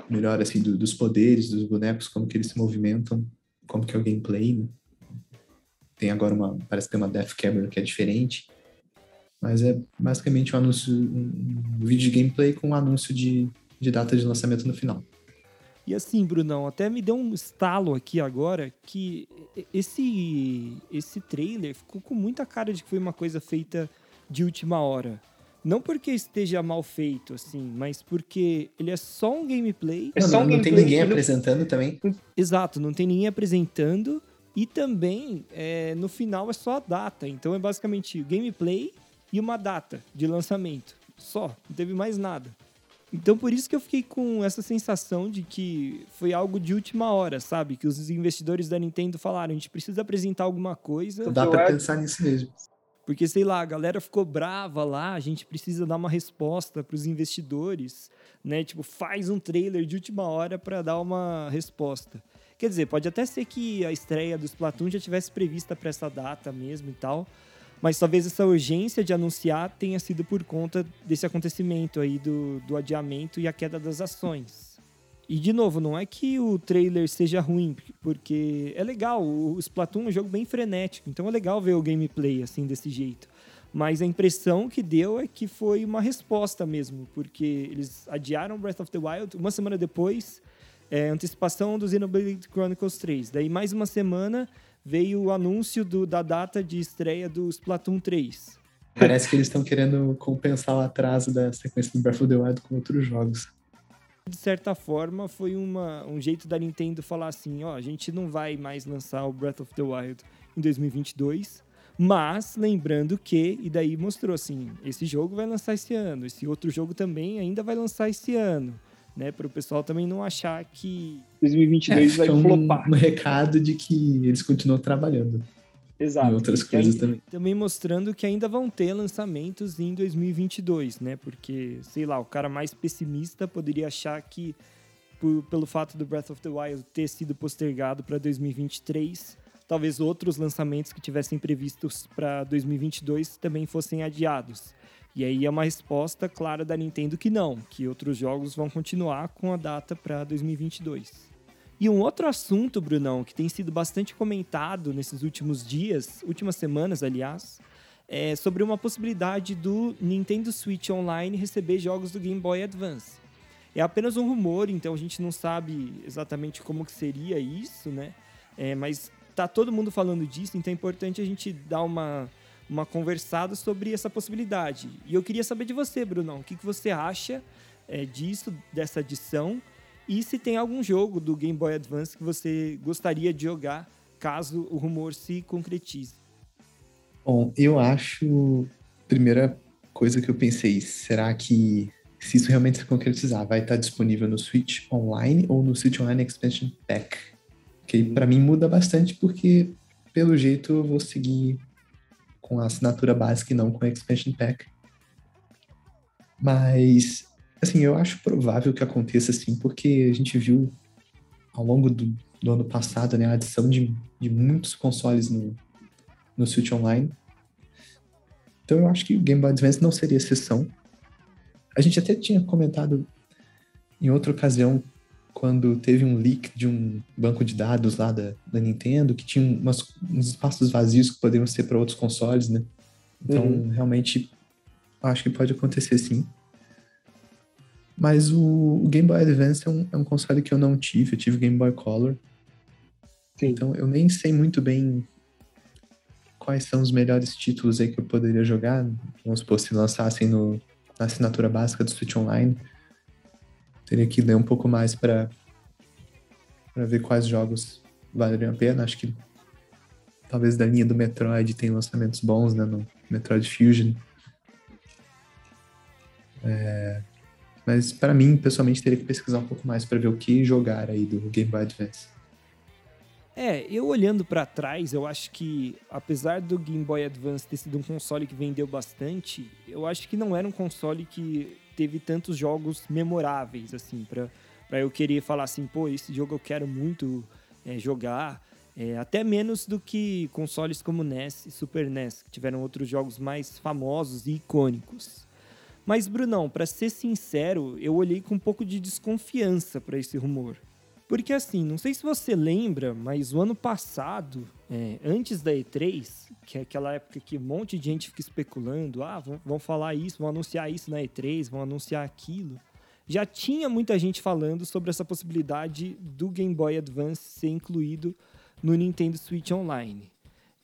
melhor assim do, dos poderes dos bonecos, como que eles se movimentam, como que é o gameplay. Né? Tem agora uma, parece ter uma Death Camera que é diferente, mas é basicamente um anúncio, um, vídeo de gameplay com um anúncio de, de data de lançamento no final. E assim, Brunão, até me deu um estalo aqui agora que esse esse trailer ficou com muita cara de que foi uma coisa feita de última hora. Não porque esteja mal feito, assim, mas porque ele é só um gameplay. É só um não, gameplay tem ninguém apresentando também. Exato, não tem ninguém apresentando. E também, é, no final, é só a data. Então é basicamente gameplay e uma data de lançamento. Só, não teve mais nada. Então por isso que eu fiquei com essa sensação de que foi algo de última hora, sabe? Que os investidores da Nintendo falaram, a gente precisa apresentar alguma coisa. Dá para pensar nisso mesmo. Porque, sei lá, a galera ficou brava lá, a gente precisa dar uma resposta para os investidores, né? Tipo, faz um trailer de última hora para dar uma resposta. Quer dizer, pode até ser que a estreia do Splatoon já tivesse prevista para essa data mesmo e tal, mas talvez essa urgência de anunciar tenha sido por conta desse acontecimento aí do, do adiamento e a queda das ações. E de novo, não é que o trailer seja ruim, porque é legal, o Splatoon é um jogo bem frenético, então é legal ver o gameplay assim desse jeito. Mas a impressão que deu é que foi uma resposta mesmo, porque eles adiaram Breath of the Wild, uma semana depois, é, antecipação do Xenoblade Chronicles 3. Daí mais uma semana veio o anúncio do, da data de estreia do Splatoon 3. Parece que eles estão querendo compensar o atraso da sequência do Breath of the Wild com outros jogos. De certa forma, foi uma, um jeito da Nintendo falar assim: ó, a gente não vai mais lançar o Breath of the Wild em 2022, Mas lembrando que, e daí mostrou assim, esse jogo vai lançar esse ano, esse outro jogo também ainda vai lançar esse ano, né? Para o pessoal também não achar que 2022 é, vai um, flopar. Um recado de que eles continuam trabalhando. Exato. Em outras coisas aí, também. Também mostrando que ainda vão ter lançamentos em 2022, né? Porque, sei lá, o cara mais pessimista poderia achar que por, pelo fato do Breath of the Wild ter sido postergado para 2023, talvez outros lançamentos que tivessem previstos para 2022 também fossem adiados. E aí é uma resposta clara da Nintendo que não, que outros jogos vão continuar com a data para 2022. E um outro assunto, Brunão, que tem sido bastante comentado nesses últimos dias, últimas semanas, aliás, é sobre uma possibilidade do Nintendo Switch Online receber jogos do Game Boy Advance. É apenas um rumor, então a gente não sabe exatamente como que seria isso, né? É, mas tá todo mundo falando disso, então é importante a gente dar uma, uma conversada sobre essa possibilidade. E eu queria saber de você, Brunão, o que, que você acha é, disso, dessa adição, e se tem algum jogo do Game Boy Advance que você gostaria de jogar caso o rumor se concretize. Bom, eu acho, primeira coisa que eu pensei, será que se isso realmente se concretizar, vai estar disponível no Switch Online ou no Switch Online Expansion Pack? Que para mim muda bastante porque, pelo jeito, eu vou seguir com a assinatura básica e não com Expansion Pack. Mas, assim, eu acho provável que aconteça assim, porque a gente viu ao longo do, do ano passado né, a adição de, de muitos consoles no, no Switch Online. Então eu acho que o Game Boy Advance não seria exceção. A gente até tinha comentado em outra ocasião quando teve um leak de um banco de dados lá da, da Nintendo, que tinha umas, uns espaços vazios que poderiam ser para outros consoles, né? Então, uhum. realmente, acho que pode acontecer sim. Mas o, o Game Boy Advance é um, é um, console que eu não tive, eu tive Game Boy Color. Sim. Então, eu nem sei muito bem quais são os melhores títulos aí que eu poderia jogar. Vamos supor, se lançassem no, na assinatura básica do Switch Online teria que ler um pouco mais para para ver quais jogos valeriam a pena. Acho que talvez da linha do Metroid tem lançamentos bons, né? No Metroid Fusion. É... Mas para mim, pessoalmente, teria que pesquisar um pouco mais para ver o que jogar aí do Game Boy Advance. É, eu olhando para trás, eu acho que apesar do Game Boy Advance ter sido um console que vendeu bastante, eu acho que não era um console que teve tantos jogos memoráveis, assim, para eu querer falar assim, pô, esse jogo eu quero muito é, jogar. É, até menos do que consoles como NES e Super NES, que tiveram outros jogos mais famosos e icônicos. Mas, Brunão, para ser sincero, eu olhei com um pouco de desconfiança para esse rumor. Porque assim, não sei se você lembra, mas o ano passado, é, antes da E3, que é aquela época que um monte de gente fica especulando, ah, vão, vão falar isso, vão anunciar isso na E3, vão anunciar aquilo. Já tinha muita gente falando sobre essa possibilidade do Game Boy Advance ser incluído no Nintendo Switch Online.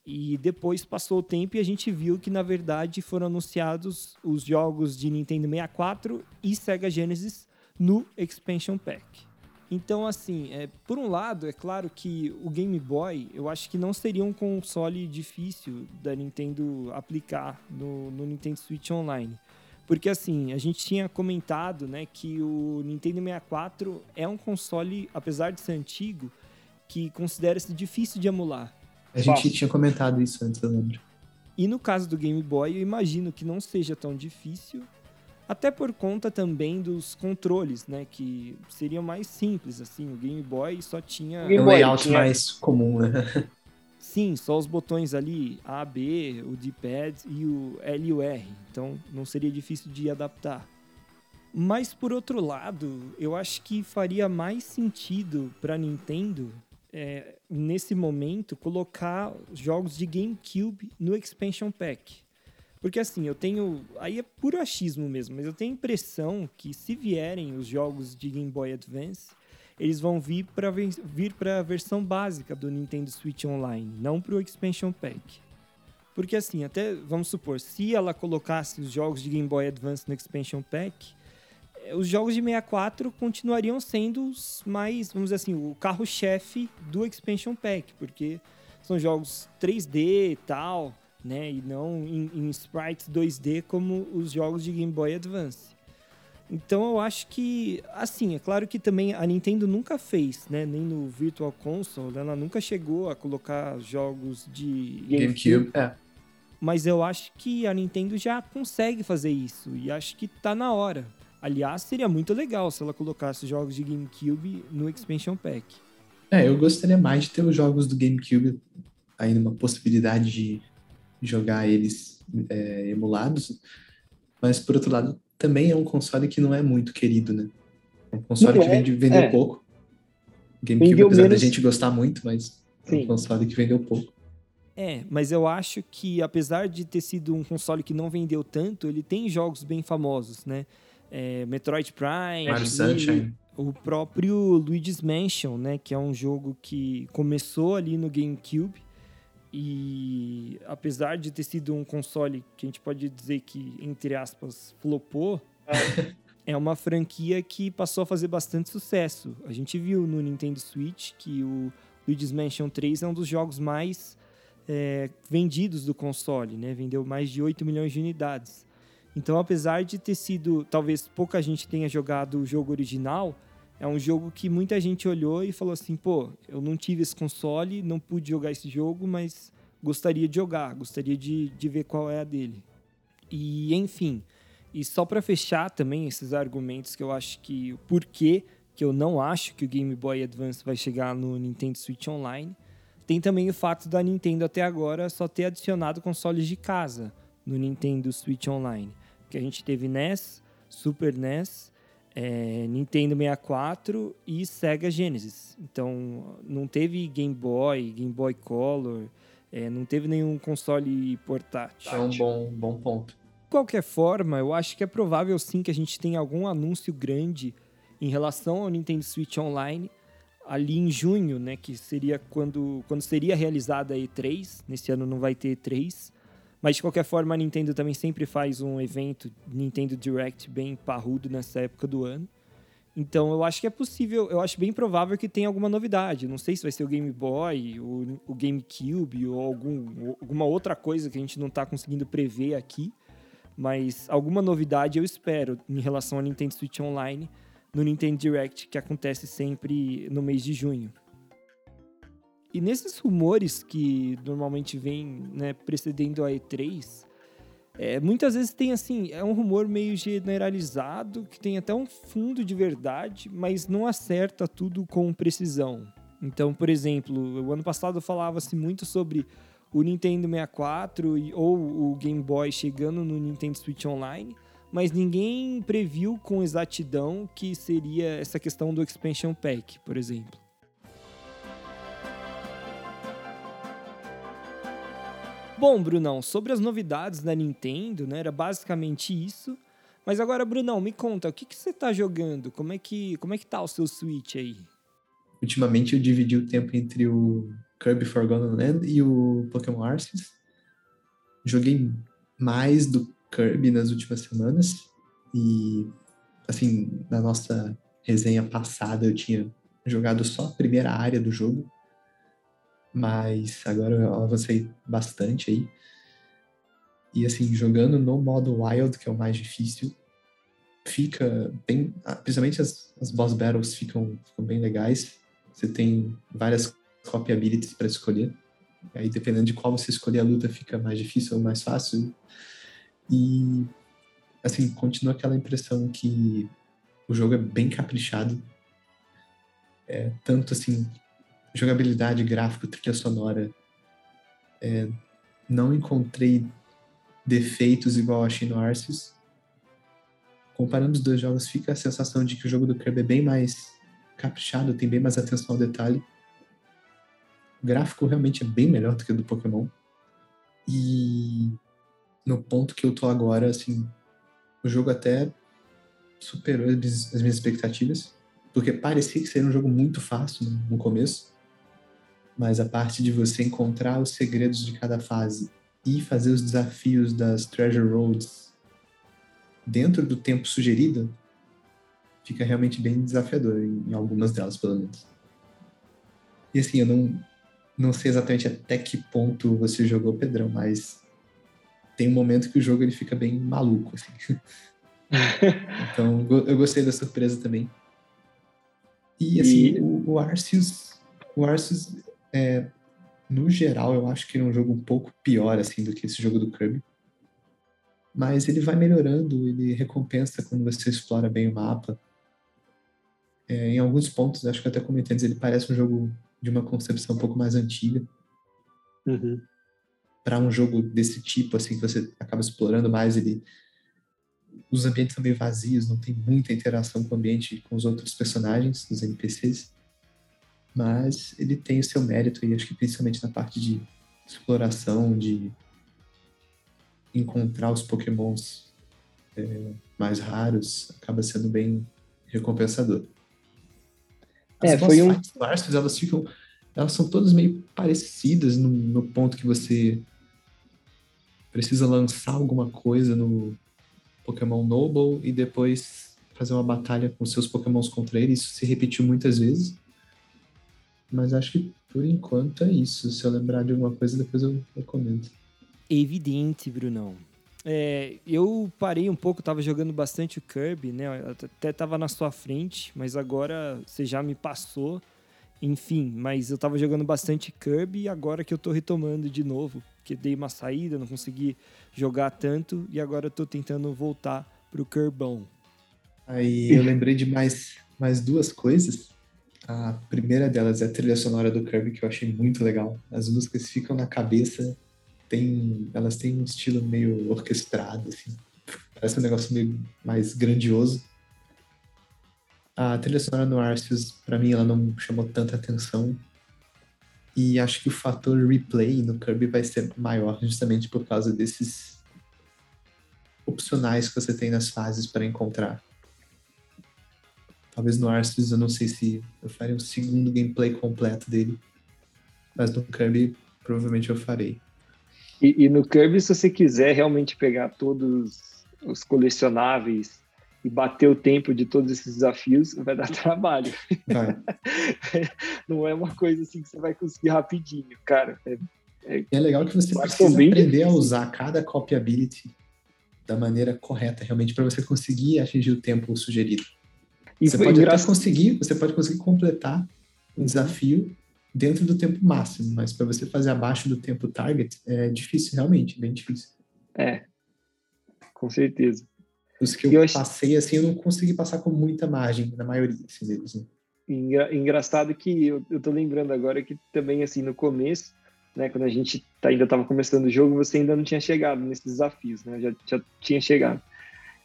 E depois passou o tempo e a gente viu que, na verdade, foram anunciados os jogos de Nintendo 64 e Sega Genesis no Expansion Pack. Então, assim, é, por um lado, é claro que o Game Boy, eu acho que não seria um console difícil da Nintendo aplicar no, no Nintendo Switch Online. Porque, assim, a gente tinha comentado né, que o Nintendo 64 é um console, apesar de ser antigo, que considera-se difícil de emular. A gente tinha comentado isso antes, eu lembro. E no caso do Game Boy, eu imagino que não seja tão difícil, até por conta também dos controles, né? Que seriam mais simples, assim. O Game Boy só tinha... Um layout tinha... mais comum, né? Sim, só os botões ali, A, B, o D-pad e o L e o R. Então, não seria difícil de adaptar. Mas, por outro lado, eu acho que faria mais sentido para Nintendo, é, nesse momento, colocar jogos de GameCube no Expansion Pack. Porque assim, eu tenho. Aí é puro achismo mesmo, mas eu tenho a impressão que se vierem os jogos de Game Boy Advance, eles vão vir para vir a versão básica do Nintendo Switch Online, não para o Expansion Pack. Porque assim, até vamos supor, se ela colocasse os jogos de Game Boy Advance no Expansion Pack, eh, os jogos de 64 continuariam sendo os mais, vamos dizer assim, o carro-chefe do Expansion Pack, porque são jogos 3D e tal, né? E não em, em sprites 2D como os jogos de Game Boy Advance. Então eu acho que, assim, é claro que também a Nintendo nunca fez, né? Nem no Virtual Console, ela nunca chegou a colocar jogos de GameCube. É. Mas eu acho que a Nintendo já consegue fazer isso e acho que tá na hora. Aliás, seria muito legal se ela colocasse jogos de GameCube no Expansion Pack. É, eu gostaria mais de ter os jogos do GameCube aí numa possibilidade de jogar eles é, emulados, mas por outro lado, também é um console que não é muito querido, né? É um console não que é, vende, vendeu é. pouco. GameCube, vendeu apesar menos... da gente gostar muito, mas Sim. é um console que vendeu pouco. É, mas eu acho que apesar de ter sido um console que não vendeu tanto, ele tem jogos bem famosos, né? É, Metroid Prime, Mario Sunshine. o próprio Luigi's Mansion, né? Que é um jogo que começou ali no GameCube e apesar de ter sido um console que a gente pode dizer que, entre aspas, flopou, é, é uma franquia que passou a fazer bastante sucesso. A gente viu no Nintendo Switch que o Luigi's Mansion 3 é um dos jogos mais é, vendidos do console, né? Vendeu mais de 8 milhões de unidades. Então, apesar de ter sido, talvez pouca gente tenha jogado o jogo original, é um jogo que muita gente olhou e falou assim: pô, eu não tive esse console, não pude jogar esse jogo, mas gostaria de jogar, gostaria de, de ver qual é a dele. E, enfim, e só para fechar também esses argumentos que eu acho que o porquê que eu não acho que o Game Boy Advance vai chegar no Nintendo Switch Online, tem também o fato da Nintendo até agora só ter adicionado consoles de casa no Nintendo Switch Online. Que a gente teve NES, Super NES é, Nintendo 64 e Sega Genesis. Então, não teve Game Boy, Game Boy Color, é, não teve nenhum console portátil. É um bom, bom ponto. De qualquer forma, eu acho que é provável sim que a gente tenha algum anúncio grande em relação ao Nintendo Switch Online ali em junho, né, que seria quando, quando seria realizada a E3. Nesse ano não vai ter E3. Mas de qualquer forma, a Nintendo também sempre faz um evento Nintendo Direct bem parrudo nessa época do ano. Então eu acho que é possível, eu acho bem provável que tenha alguma novidade. Não sei se vai ser o Game Boy, o, o GameCube ou algum, alguma outra coisa que a gente não está conseguindo prever aqui. Mas alguma novidade eu espero em relação ao Nintendo Switch Online no Nintendo Direct, que acontece sempre no mês de junho. E nesses rumores que normalmente vêm né, precedendo a E3, é, muitas vezes tem assim, é um rumor meio generalizado, que tem até um fundo de verdade, mas não acerta tudo com precisão. Então, por exemplo, o ano passado falava-se muito sobre o Nintendo 64 ou o Game Boy chegando no Nintendo Switch Online, mas ninguém previu com exatidão que seria essa questão do Expansion Pack, por exemplo. Bom, Brunão, sobre as novidades da Nintendo, né, era basicamente isso. Mas agora, Brunão, me conta, o que, que você está jogando? Como é, que, como é que tá o seu Switch aí? Ultimamente eu dividi o tempo entre o Kirby Forgotten Land e o Pokémon Arceus. Joguei mais do Kirby nas últimas semanas. E, assim, na nossa resenha passada eu tinha jogado só a primeira área do jogo mas agora eu avancei bastante aí. E assim, jogando no modo Wild, que é o mais difícil, fica bem. Ah, principalmente as, as boss battles ficam, ficam bem legais. Você tem várias copy abilities para escolher. Aí, dependendo de qual você escolher a luta, fica mais difícil ou mais fácil. E, assim, continua aquela impressão que o jogo é bem caprichado. É, tanto assim, jogabilidade, gráfico, trilha sonora. É, não encontrei defeitos igual a Shino Arceus. Comparando os dois jogos, fica a sensação de que o jogo do Kirby é bem mais caprichado, tem bem mais atenção ao detalhe. O gráfico realmente é bem melhor do que o do Pokémon. E no ponto que eu tô agora, assim, o jogo até superou as minhas expectativas, porque parecia que seria um jogo muito fácil no começo mas a parte de você encontrar os segredos de cada fase e fazer os desafios das Treasure Roads dentro do tempo sugerido fica realmente bem desafiador em algumas delas, pelo menos. E assim, eu não, não sei exatamente até que ponto você jogou, Pedrão, mas tem um momento que o jogo ele fica bem maluco, assim. então, eu gostei da surpresa também. E, assim, e... o, o Arceus, o Arceus é, no geral, eu acho que ele é um jogo um pouco pior, assim, do que esse jogo do Kirby. Mas ele vai melhorando, ele recompensa quando você explora bem o mapa. É, em alguns pontos, acho que até comentei antes, ele parece um jogo de uma concepção um pouco mais antiga. Uhum. Para um jogo desse tipo, assim, que você acaba explorando mais, ele os ambientes são meio vazios, não tem muita interação com o ambiente, com os outros personagens, os NPCs. Mas ele tem o seu mérito, e acho que principalmente na parte de exploração, de encontrar os pokémons é, mais raros, acaba sendo bem recompensador. As é, foi um... Elas ficam elas são todas meio parecidas no, no, ponto que você precisa lançar alguma coisa no Pokémon Noble e depois fazer uma batalha com seus Pokémons contra ele. Isso se repetiu muitas vezes. Mas acho que por enquanto é isso. Se eu lembrar de alguma coisa, depois eu, eu comento. Evidente, Brunão. É, eu parei um pouco, tava jogando bastante o Kirby, né? Até tava na sua frente, mas agora você já me passou. Enfim, mas eu tava jogando bastante Kirby e agora que eu tô retomando de novo, que dei uma saída, não consegui jogar tanto e agora eu tô tentando voltar pro Kirbão. Aí eu lembrei de mais, mais duas coisas. A primeira delas é a trilha sonora do Kirby, que eu achei muito legal. As músicas ficam na cabeça, tem, elas têm um estilo meio orquestrado, assim. Parece um negócio meio mais grandioso. A trilha sonora no Arceus, para mim, ela não chamou tanta atenção. E acho que o fator replay no Kirby vai ser maior, justamente por causa desses opcionais que você tem nas fases para encontrar. Talvez no Arceus eu não sei se eu faria um segundo gameplay completo dele. Mas no Kirby provavelmente eu farei. E, e no Kirby, se você quiser realmente pegar todos os colecionáveis e bater o tempo de todos esses desafios, vai dar trabalho. Vai. não é uma coisa assim que você vai conseguir rapidinho, cara. É, é, é legal que você precisa aprender a usar cada copy ability da maneira correta, realmente, para você conseguir atingir o tempo sugerido. E você pode até conseguir, você pode conseguir completar o desafio dentro do tempo máximo, mas para você fazer abaixo do tempo target é difícil, realmente, bem difícil. É, com certeza. Os que eu, eu passei, assim, eu não consegui passar com muita margem, na maioria assim, deles. Né? Engra engraçado que eu, eu tô lembrando agora que também, assim, no começo, né, quando a gente tá, ainda estava começando o jogo, você ainda não tinha chegado nesses desafios, né? Já, já tinha chegado.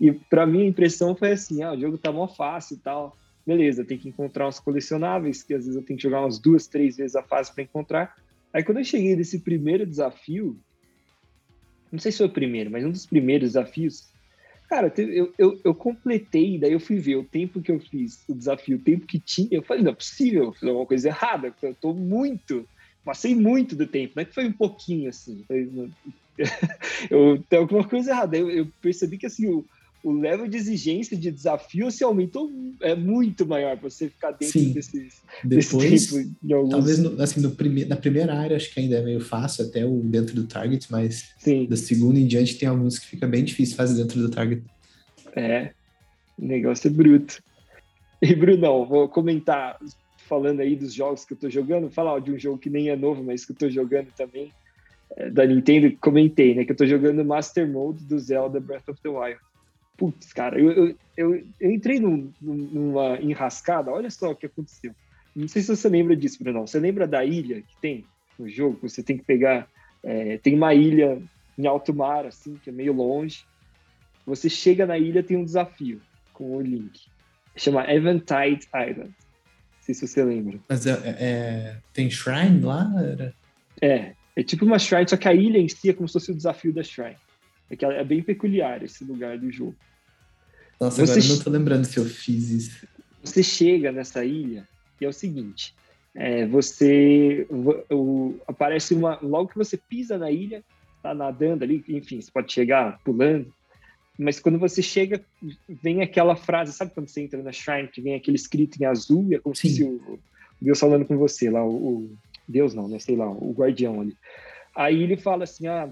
E para mim a impressão foi assim, ah, o jogo tá mó fácil e tal. Beleza, tem que encontrar uns colecionáveis, que às vezes eu tenho que jogar umas duas, três vezes a fase para encontrar. Aí quando eu cheguei nesse primeiro desafio, não sei se foi o primeiro, mas um dos primeiros desafios, cara, eu, eu, eu completei, daí eu fui ver o tempo que eu fiz o desafio, o tempo que tinha, eu falei, não é possível, fiz alguma coisa errada, eu tô muito, passei muito do tempo, não é que foi um pouquinho assim, foi, eu, tem alguma coisa errada, eu, eu percebi que assim, o, o level de exigência de desafio se aumentou é muito maior para você ficar dentro Sim. desses depois desse de alguns... talvez no, assim no prime, na primeira área acho que ainda é meio fácil até o dentro do target mas Sim. da segunda em diante tem alguns que fica bem difícil fazer dentro do target é o negócio é bruto e Brunão vou comentar falando aí dos jogos que eu tô jogando falar de um jogo que nem é novo mas que eu tô jogando também é, da Nintendo comentei né que eu tô jogando Master Mode do Zelda Breath of the Wild putz, cara, eu, eu, eu, eu entrei num, numa enrascada, olha só o que aconteceu. Não sei se você lembra disso, Bruno. Você lembra da ilha que tem no jogo? Você tem que pegar. É, tem uma ilha em alto mar, assim, que é meio longe. Você chega na ilha, tem um desafio com o Link. Chama Eventide Island. Não sei se você lembra. Mas é, é, é tem shrine lá? Era... É, é tipo uma shrine, só que a ilha em si é como se fosse o desafio da shrine. É que é bem peculiar esse lugar do jogo. Nossa, você, agora não tô lembrando se eu fiz isso. Você chega nessa ilha e é o seguinte: é, você o, aparece uma. Logo que você pisa na ilha, tá nadando ali, enfim, você pode chegar pulando, mas quando você chega, vem aquela frase, sabe quando você entra na Shrine, que vem aquele escrito em azul, e é como Sim. se o, o Deus falando com você lá, o, o, Deus não, né? Sei lá, o guardião ali. Aí ele fala assim: ah,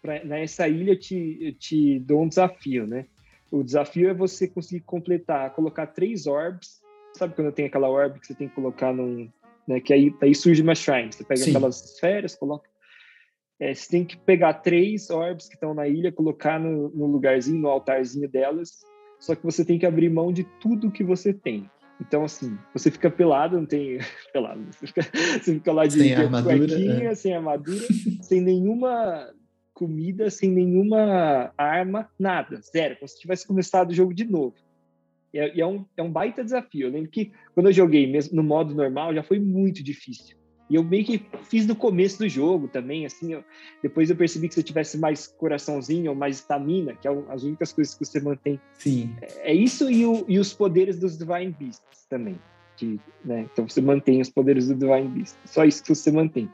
pra, nessa ilha eu te, eu te dou um desafio, né? O desafio é você conseguir completar, colocar três orbs. Sabe quando tem aquela orb que você tem que colocar num. Né, que aí, aí surge uma shrine. Você pega Sim. aquelas esferas, coloca. É, você tem que pegar três orbs que estão na ilha, colocar no, no lugarzinho, no altarzinho delas. Só que você tem que abrir mão de tudo que você tem. Então, assim, você fica pelado, não tem. pelado, você fica, você fica lá de sem armadura, é. sem armadura, sem nenhuma comida, sem nenhuma arma, nada, zero, como se tivesse começado o jogo de novo. E é, é, um, é um baita desafio. Eu lembro que quando eu joguei mesmo no modo normal já foi muito difícil. E eu meio que fiz no começo do jogo também, assim, eu, depois eu percebi que se eu tivesse mais coraçãozinho ou mais estamina, que é as únicas coisas que você mantém. Sim. É, é isso e, o, e os poderes dos Divine Beasts também. Que, né, então você mantém os poderes do Divine Beast. Só isso que você mantém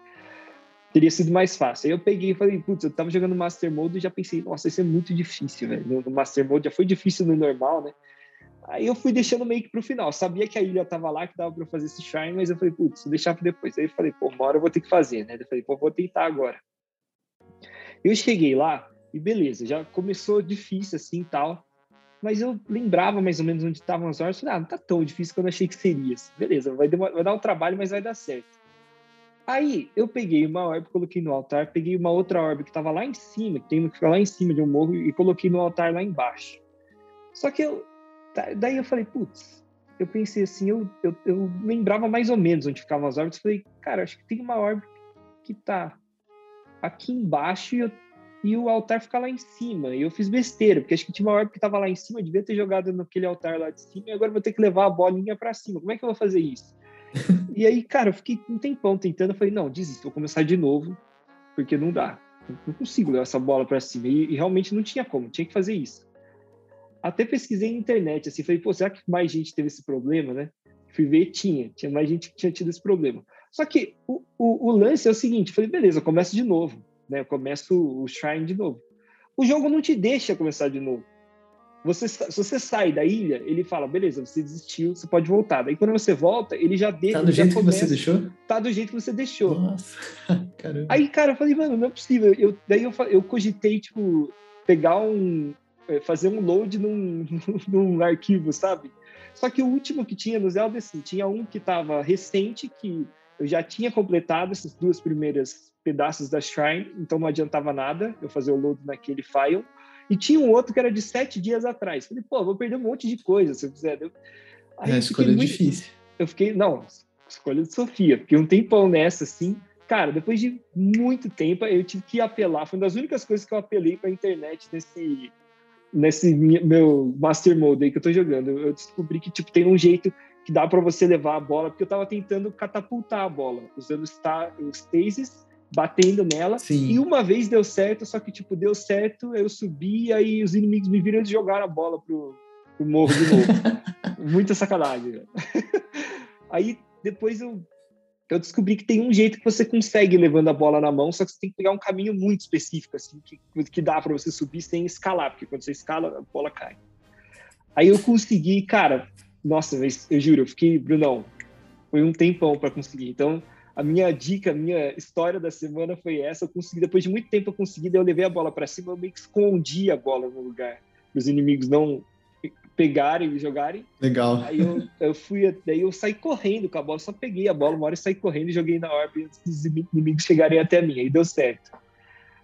teria sido mais fácil. Aí eu peguei e falei, putz, eu tava jogando Master Mode e já pensei, nossa, isso é muito difícil, velho. No, Master Mode já foi difícil no normal, né? Aí eu fui deixando meio que pro final. Sabia que a ilha tava lá, que dava pra fazer esse shrine, mas eu falei, putz, deixar pra depois. Aí eu falei, pô, uma hora eu vou ter que fazer, né? Eu falei, pô, vou tentar agora. Eu cheguei lá e beleza, já começou difícil assim tal. Mas eu lembrava mais ou menos onde estavam as horas. Falei, ah, não tá tão difícil quando eu achei que seria. Beleza, vai, vai dar um trabalho, mas vai dar certo. Aí eu peguei uma orbe, coloquei no altar, peguei uma outra orbe que estava lá em cima, que tem uma que fica lá em cima de um morro, e coloquei no altar lá embaixo. Só que eu. Daí eu falei, putz, eu pensei assim, eu, eu, eu, lembrava mais ou menos onde ficavam as orbes. Falei, cara, acho que tem uma orbe que tá aqui embaixo e, eu, e o altar fica lá em cima. E eu fiz besteira, porque acho que tinha uma orbe que estava lá em cima, eu devia ter jogado naquele altar lá de cima, e agora vou ter que levar a bolinha para cima. Como é que eu vou fazer isso? e aí, cara, eu fiquei um tempão tentando. Eu falei, não, desisto, vou começar de novo, porque não dá. Não consigo levar essa bola para cima. E, e, realmente não tinha como, tinha que fazer isso. Até pesquisei na internet, assim, falei, pô, será que mais gente teve esse problema, né? Fui ver, tinha, tinha mais gente que tinha tido esse problema. Só que o, o, o lance é o seguinte: falei, beleza, eu começo de novo, né? Eu começo o Shrine de novo. O jogo não te deixa começar de novo. Você, se você sai da ilha, ele fala, beleza, você desistiu, você pode voltar. Daí quando você volta, ele já deixa. Tá do jeito começa, que você deixou? Tá do jeito que você deixou. Nossa, caramba. Aí, cara, eu falei, mano, não é possível. Eu, daí eu, eu cogitei, tipo, pegar um. Eh, fazer um load num, num arquivo, sabe? Só que o último que tinha no Zelda, assim, tinha um que tava recente, que eu já tinha completado essas duas primeiras pedaços da Shrine, então não adiantava nada eu fazer o load naquele file. E tinha um outro que era de sete dias atrás. Falei, pô, vou perder um monte de coisa se eu fizer. Aí é, escolha muito... difícil. Eu fiquei, não, escolha de Sofia. Fiquei um tempão nessa, assim. Cara, depois de muito tempo, eu tive que apelar. Foi uma das únicas coisas que eu apelei para a internet nesse, nesse meu Master Mode aí que eu tô jogando. Eu descobri que, tipo, tem um jeito que dá para você levar a bola, porque eu tava tentando catapultar a bola, usando os Stasis batendo nela. Sim. E uma vez deu certo, só que, tipo, deu certo, eu subi, aí os inimigos me viram e jogaram a bola pro, pro morro de novo. Muita sacanagem. aí depois eu, eu descobri que tem um jeito que você consegue levando a bola na mão, só que você tem que pegar um caminho muito específico, assim, que, que dá para você subir sem escalar, porque quando você escala, a bola cai. Aí eu consegui, cara, nossa, eu juro, eu fiquei, Brunão, foi um tempão para conseguir. Então, a minha dica, a minha história da semana foi essa. Eu consegui, depois de muito tempo eu consegui, daí eu levei a bola para cima, eu meio que escondi a bola no lugar, para os inimigos não pegarem e jogarem. Legal. Aí eu, eu fui, daí eu saí correndo com a bola, só peguei a bola uma hora e saí correndo e joguei na orbe antes dos inimigos chegarem até mim. Aí deu certo.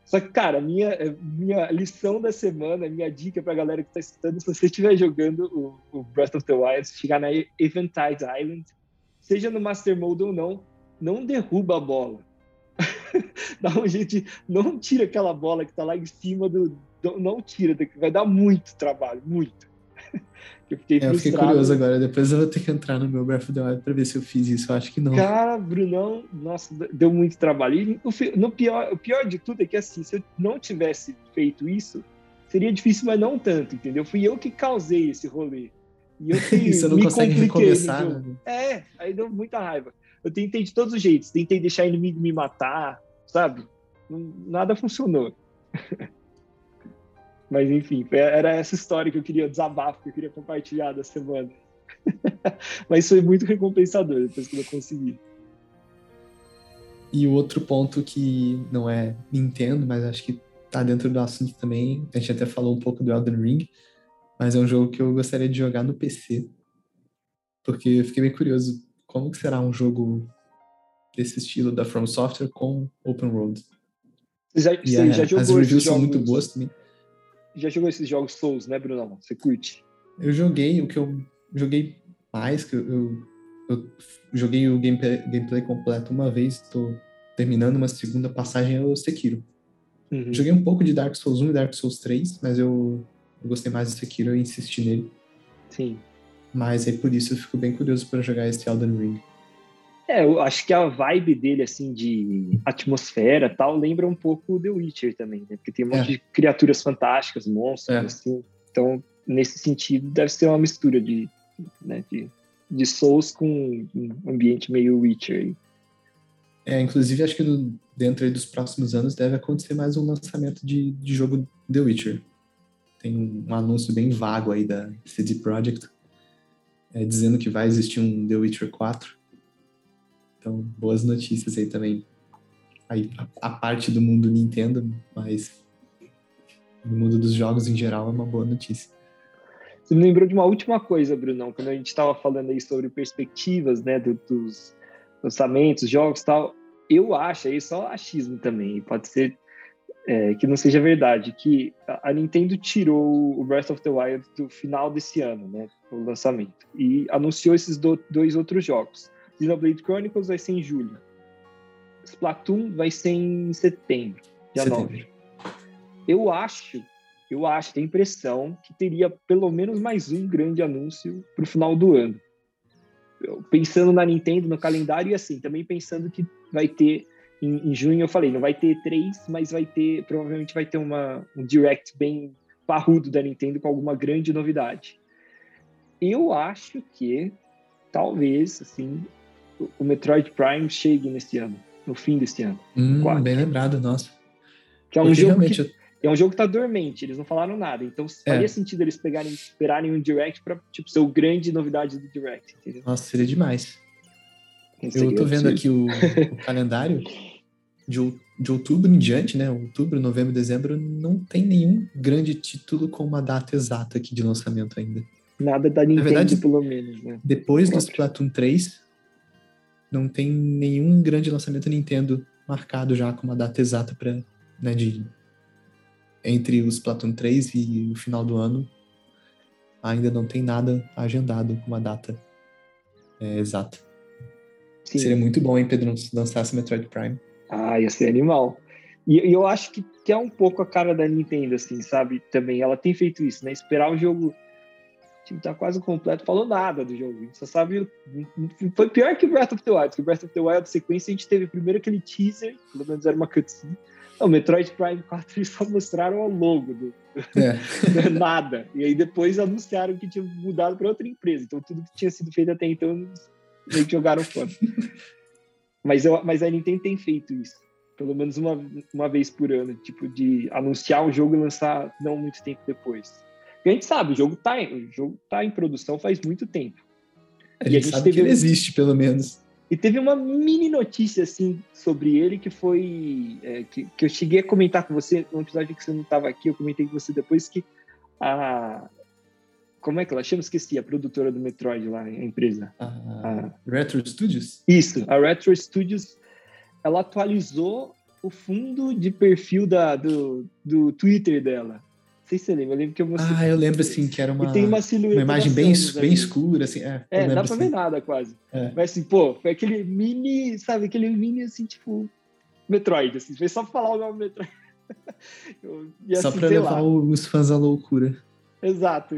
Só que, cara, minha, minha lição da semana, minha dica pra galera que tá escutando, se você estiver jogando o, o Breath of the Wild, chegar na Eventide Island, seja no Master Mode ou não, não derruba a bola. Dá um jeito de, não tira aquela bola que está lá em cima do, não tira, vai dar muito trabalho, muito. Eu fiquei, é, eu fiquei curioso agora, depois eu vou ter que entrar no meu Breath of the Wild para ver se eu fiz isso, eu acho que não. Cara, Brunão, nossa, deu muito trabalho. E o, no pior, o pior de tudo é que assim, se eu não tivesse feito isso, seria difícil, mas não tanto, entendeu? Fui eu que causei esse rolê. E eu que Você não me consegue recomeçar, né? É, aí deu muita raiva. Eu tentei de todos os jeitos, tentei deixar inimigo me matar, sabe? Nada funcionou. Mas enfim, era essa história que eu queria, desabafo que eu queria compartilhar da semana. Mas foi muito recompensador depois que eu consegui. E o outro ponto que não é Nintendo, mas acho que tá dentro do assunto também, a gente até falou um pouco do Elden Ring, mas é um jogo que eu gostaria de jogar no PC, porque eu fiquei bem curioso, como que será um jogo desse estilo da From Software com Open World? Já, você a, já jogou as reviews são muito boas também. Já jogou esses jogos Souls, né, Bruno? Você curte? Eu joguei, o que eu joguei mais, que eu, eu, eu joguei o gameplay, gameplay completo uma vez, estou terminando uma segunda passagem, é o Sekiro. Uhum. Joguei um pouco de Dark Souls 1 e Dark Souls 3, mas eu, eu gostei mais do Sekiro e insisti nele. Sim. Mas aí por isso eu fico bem curioso para jogar esse Elden Ring. É, eu acho que a vibe dele, assim, de atmosfera tal, lembra um pouco The Witcher também, né? Porque tem um monte é. de criaturas fantásticas, monstros, é. assim. Então, nesse sentido, deve ser uma mistura de, né, de, de Souls com um ambiente meio Witcher aí. É, inclusive, acho que no, dentro dos próximos anos deve acontecer mais um lançamento de, de jogo The Witcher. Tem um, um anúncio bem vago aí da CD Projekt é, dizendo que vai existir um The Witcher 4. Então, boas notícias aí também. Aí, a, a parte do mundo Nintendo, mas no mundo dos jogos em geral é uma boa notícia. Você me lembrou de uma última coisa, Brunão, quando a gente estava falando aí sobre perspectivas, né, do, dos lançamentos, jogos tal eu acho, aí só achismo também, pode ser é, que não seja verdade, que a Nintendo tirou o Breath of the Wild do final desse ano, né, o lançamento, e anunciou esses do, dois outros jogos. Xenoblade Chronicles vai ser em julho. Splatoon vai ser em setembro, dia setembro. 9. Eu acho, eu acho, tenho a impressão que teria pelo menos mais um grande anúncio para o final do ano pensando na Nintendo, no calendário, e assim, também pensando que vai ter em, em, junho, eu falei, não vai ter três, mas vai ter, provavelmente vai ter uma, um direct bem parrudo da Nintendo com alguma grande novidade. Eu acho que talvez, assim, o, Metroid Prime chegue nesse ano, no fim desse ano. Hum, bem lembrado, nossa. Que é um Porque jogo que, é um jogo que tá dormente, eles não falaram nada. Então é. faria sentido eles pegarem, esperarem um Direct pra, tipo, ser o grande novidade do Direct, entendeu? Nossa, seria demais. Eu tô vendo aqui o, o calendário de, de outubro em diante, né? Outubro, novembro, dezembro, não tem nenhum grande título com uma data exata aqui de lançamento ainda. Nada da Nintendo, verdade, pelo menos, né? Depois do Splatoon 3, não tem nenhum grande lançamento Nintendo marcado já com uma data exata para né, de entre os Splatoon 3 e o final do ano, ainda não tem nada agendado com uma data é, exata. Sim. Seria muito bom, hein, Pedro, se lançasse Metroid Prime. Ah, ia ser animal. E, e, eu acho que, que é um pouco a cara da Nintendo, assim, sabe? Também. Ela tem feito isso, né? Esperar o jogo tipo, tá quase completo, falou nada do jogo. A gente só sabe. Foi pior que Breath of the Wild, porque Breath of the Wild, sequência, a gente teve primeiro aquele teaser, pelo menos era uma cutscene. O Metroid Prime 4 eles só mostraram o logo do, é. nada. E aí depois anunciaram que tinha mudado para outra empresa. Então tudo que tinha sido feito até então que jogaram fora. mas, eu, mas a Nintendo tem feito isso. Pelo menos uma, uma vez por ano, tipo, de anunciar um jogo e lançar não muito tempo depois. Porque a gente sabe, o jogo tá, o jogo tá em produção faz muito tempo. A gente, a gente sabe que ele existe, pelo menos. E teve uma mini notícia, assim, sobre ele que foi. É, que, que eu cheguei a comentar com você, num episódio que você não estava aqui, eu comentei com você depois que a. Como é que ela chama? Esqueci, a produtora do Metroid lá, a empresa. a Retro Studios? Isso, a Retro Studios, ela atualizou o fundo de perfil da, do, do Twitter dela sei se você lembra, eu lembro que eu mostrei. Ah, eu lembro assim, que era uma, e tem uma, silhueta uma imagem bem, bem escura, assim. É, é dá pra assim. ver nada quase. É. Mas assim, pô, foi aquele mini, sabe, aquele mini assim, tipo, Metroid, assim, foi só pra falar o nome Metroid. eu, e, só assim, pra levar lá. os fãs à loucura. Exato,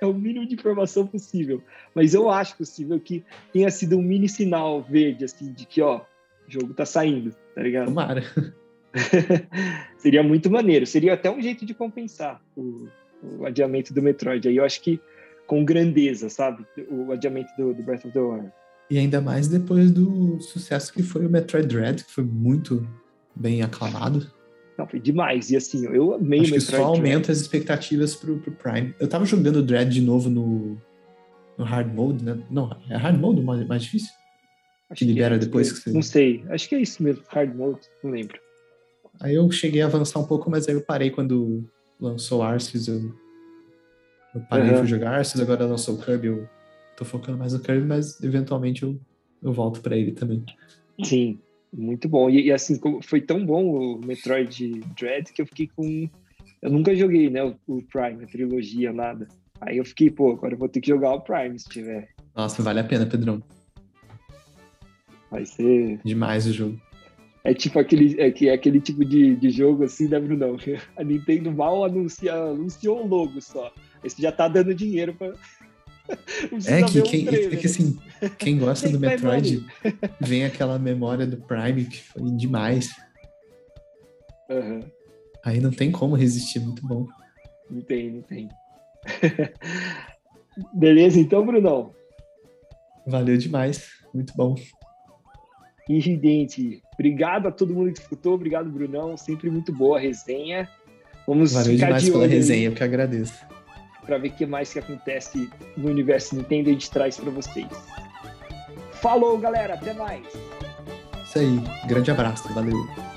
é o mínimo de informação possível. Mas eu acho possível que tenha sido um mini sinal verde, assim, de que, ó, o jogo tá saindo, tá ligado? Tomara. Seria muito maneiro. Seria até um jeito de compensar o, o, adiamento do Metroid. Aí eu acho que com grandeza, sabe? O adiamento do, do Breath of the Wild. E ainda mais depois do sucesso que foi o Metroid Dread, que foi muito bem aclamado. Não, foi demais. E assim, eu amei Acho o Metroid que só aumenta as expectativas pro, pro Prime. Eu tava jogando o Dread de novo no, no Hard Mode, né? Não, é Hard Mode o mais, mais difícil? Acho que libera que é, depois que você... Não sei. Acho que é isso mesmo, Hard Mode. Não lembro. Aí eu cheguei a avançar um pouco, mas aí eu parei quando lançou Arceus. Eu, eu parei uhum. fui jogar Arceus, agora lançou o Kirby. Eu tô focando mais no Kirby, mas eventualmente eu, eu volto para ele também. Sim, muito bom. E, e, assim, foi tão bom o Metroid Dread que eu fiquei com. Eu nunca joguei, né? O, o Prime, a trilogia, nada. Aí eu fiquei, pô, agora eu vou ter que jogar o Prime se tiver. Nossa, vale a pena, Pedrão. Vai ser. Demais o jogo. É tipo aquele, é, que é aquele tipo de, de jogo assim, né, Brunão? A Nintendo mal anuncia, anunciou o logo só. Esse já tá dando dinheiro pra. é que, quem, é que assim, quem gosta do Metroid vem aquela memória do Prime que foi demais. Uhum. Aí não tem como resistir, muito bom. Não tem, não tem. Beleza, então, Brunão? Valeu demais, muito bom. Evidente. Obrigado a todo mundo que escutou, obrigado, Brunão. Sempre muito boa a resenha. Vamos Valeu ficar demais de pela resenha, eu que agradeço. Para ver o que mais que acontece no universo Nintendo a gente traz para vocês. Falou, galera, até mais. Isso aí, grande abraço, valeu.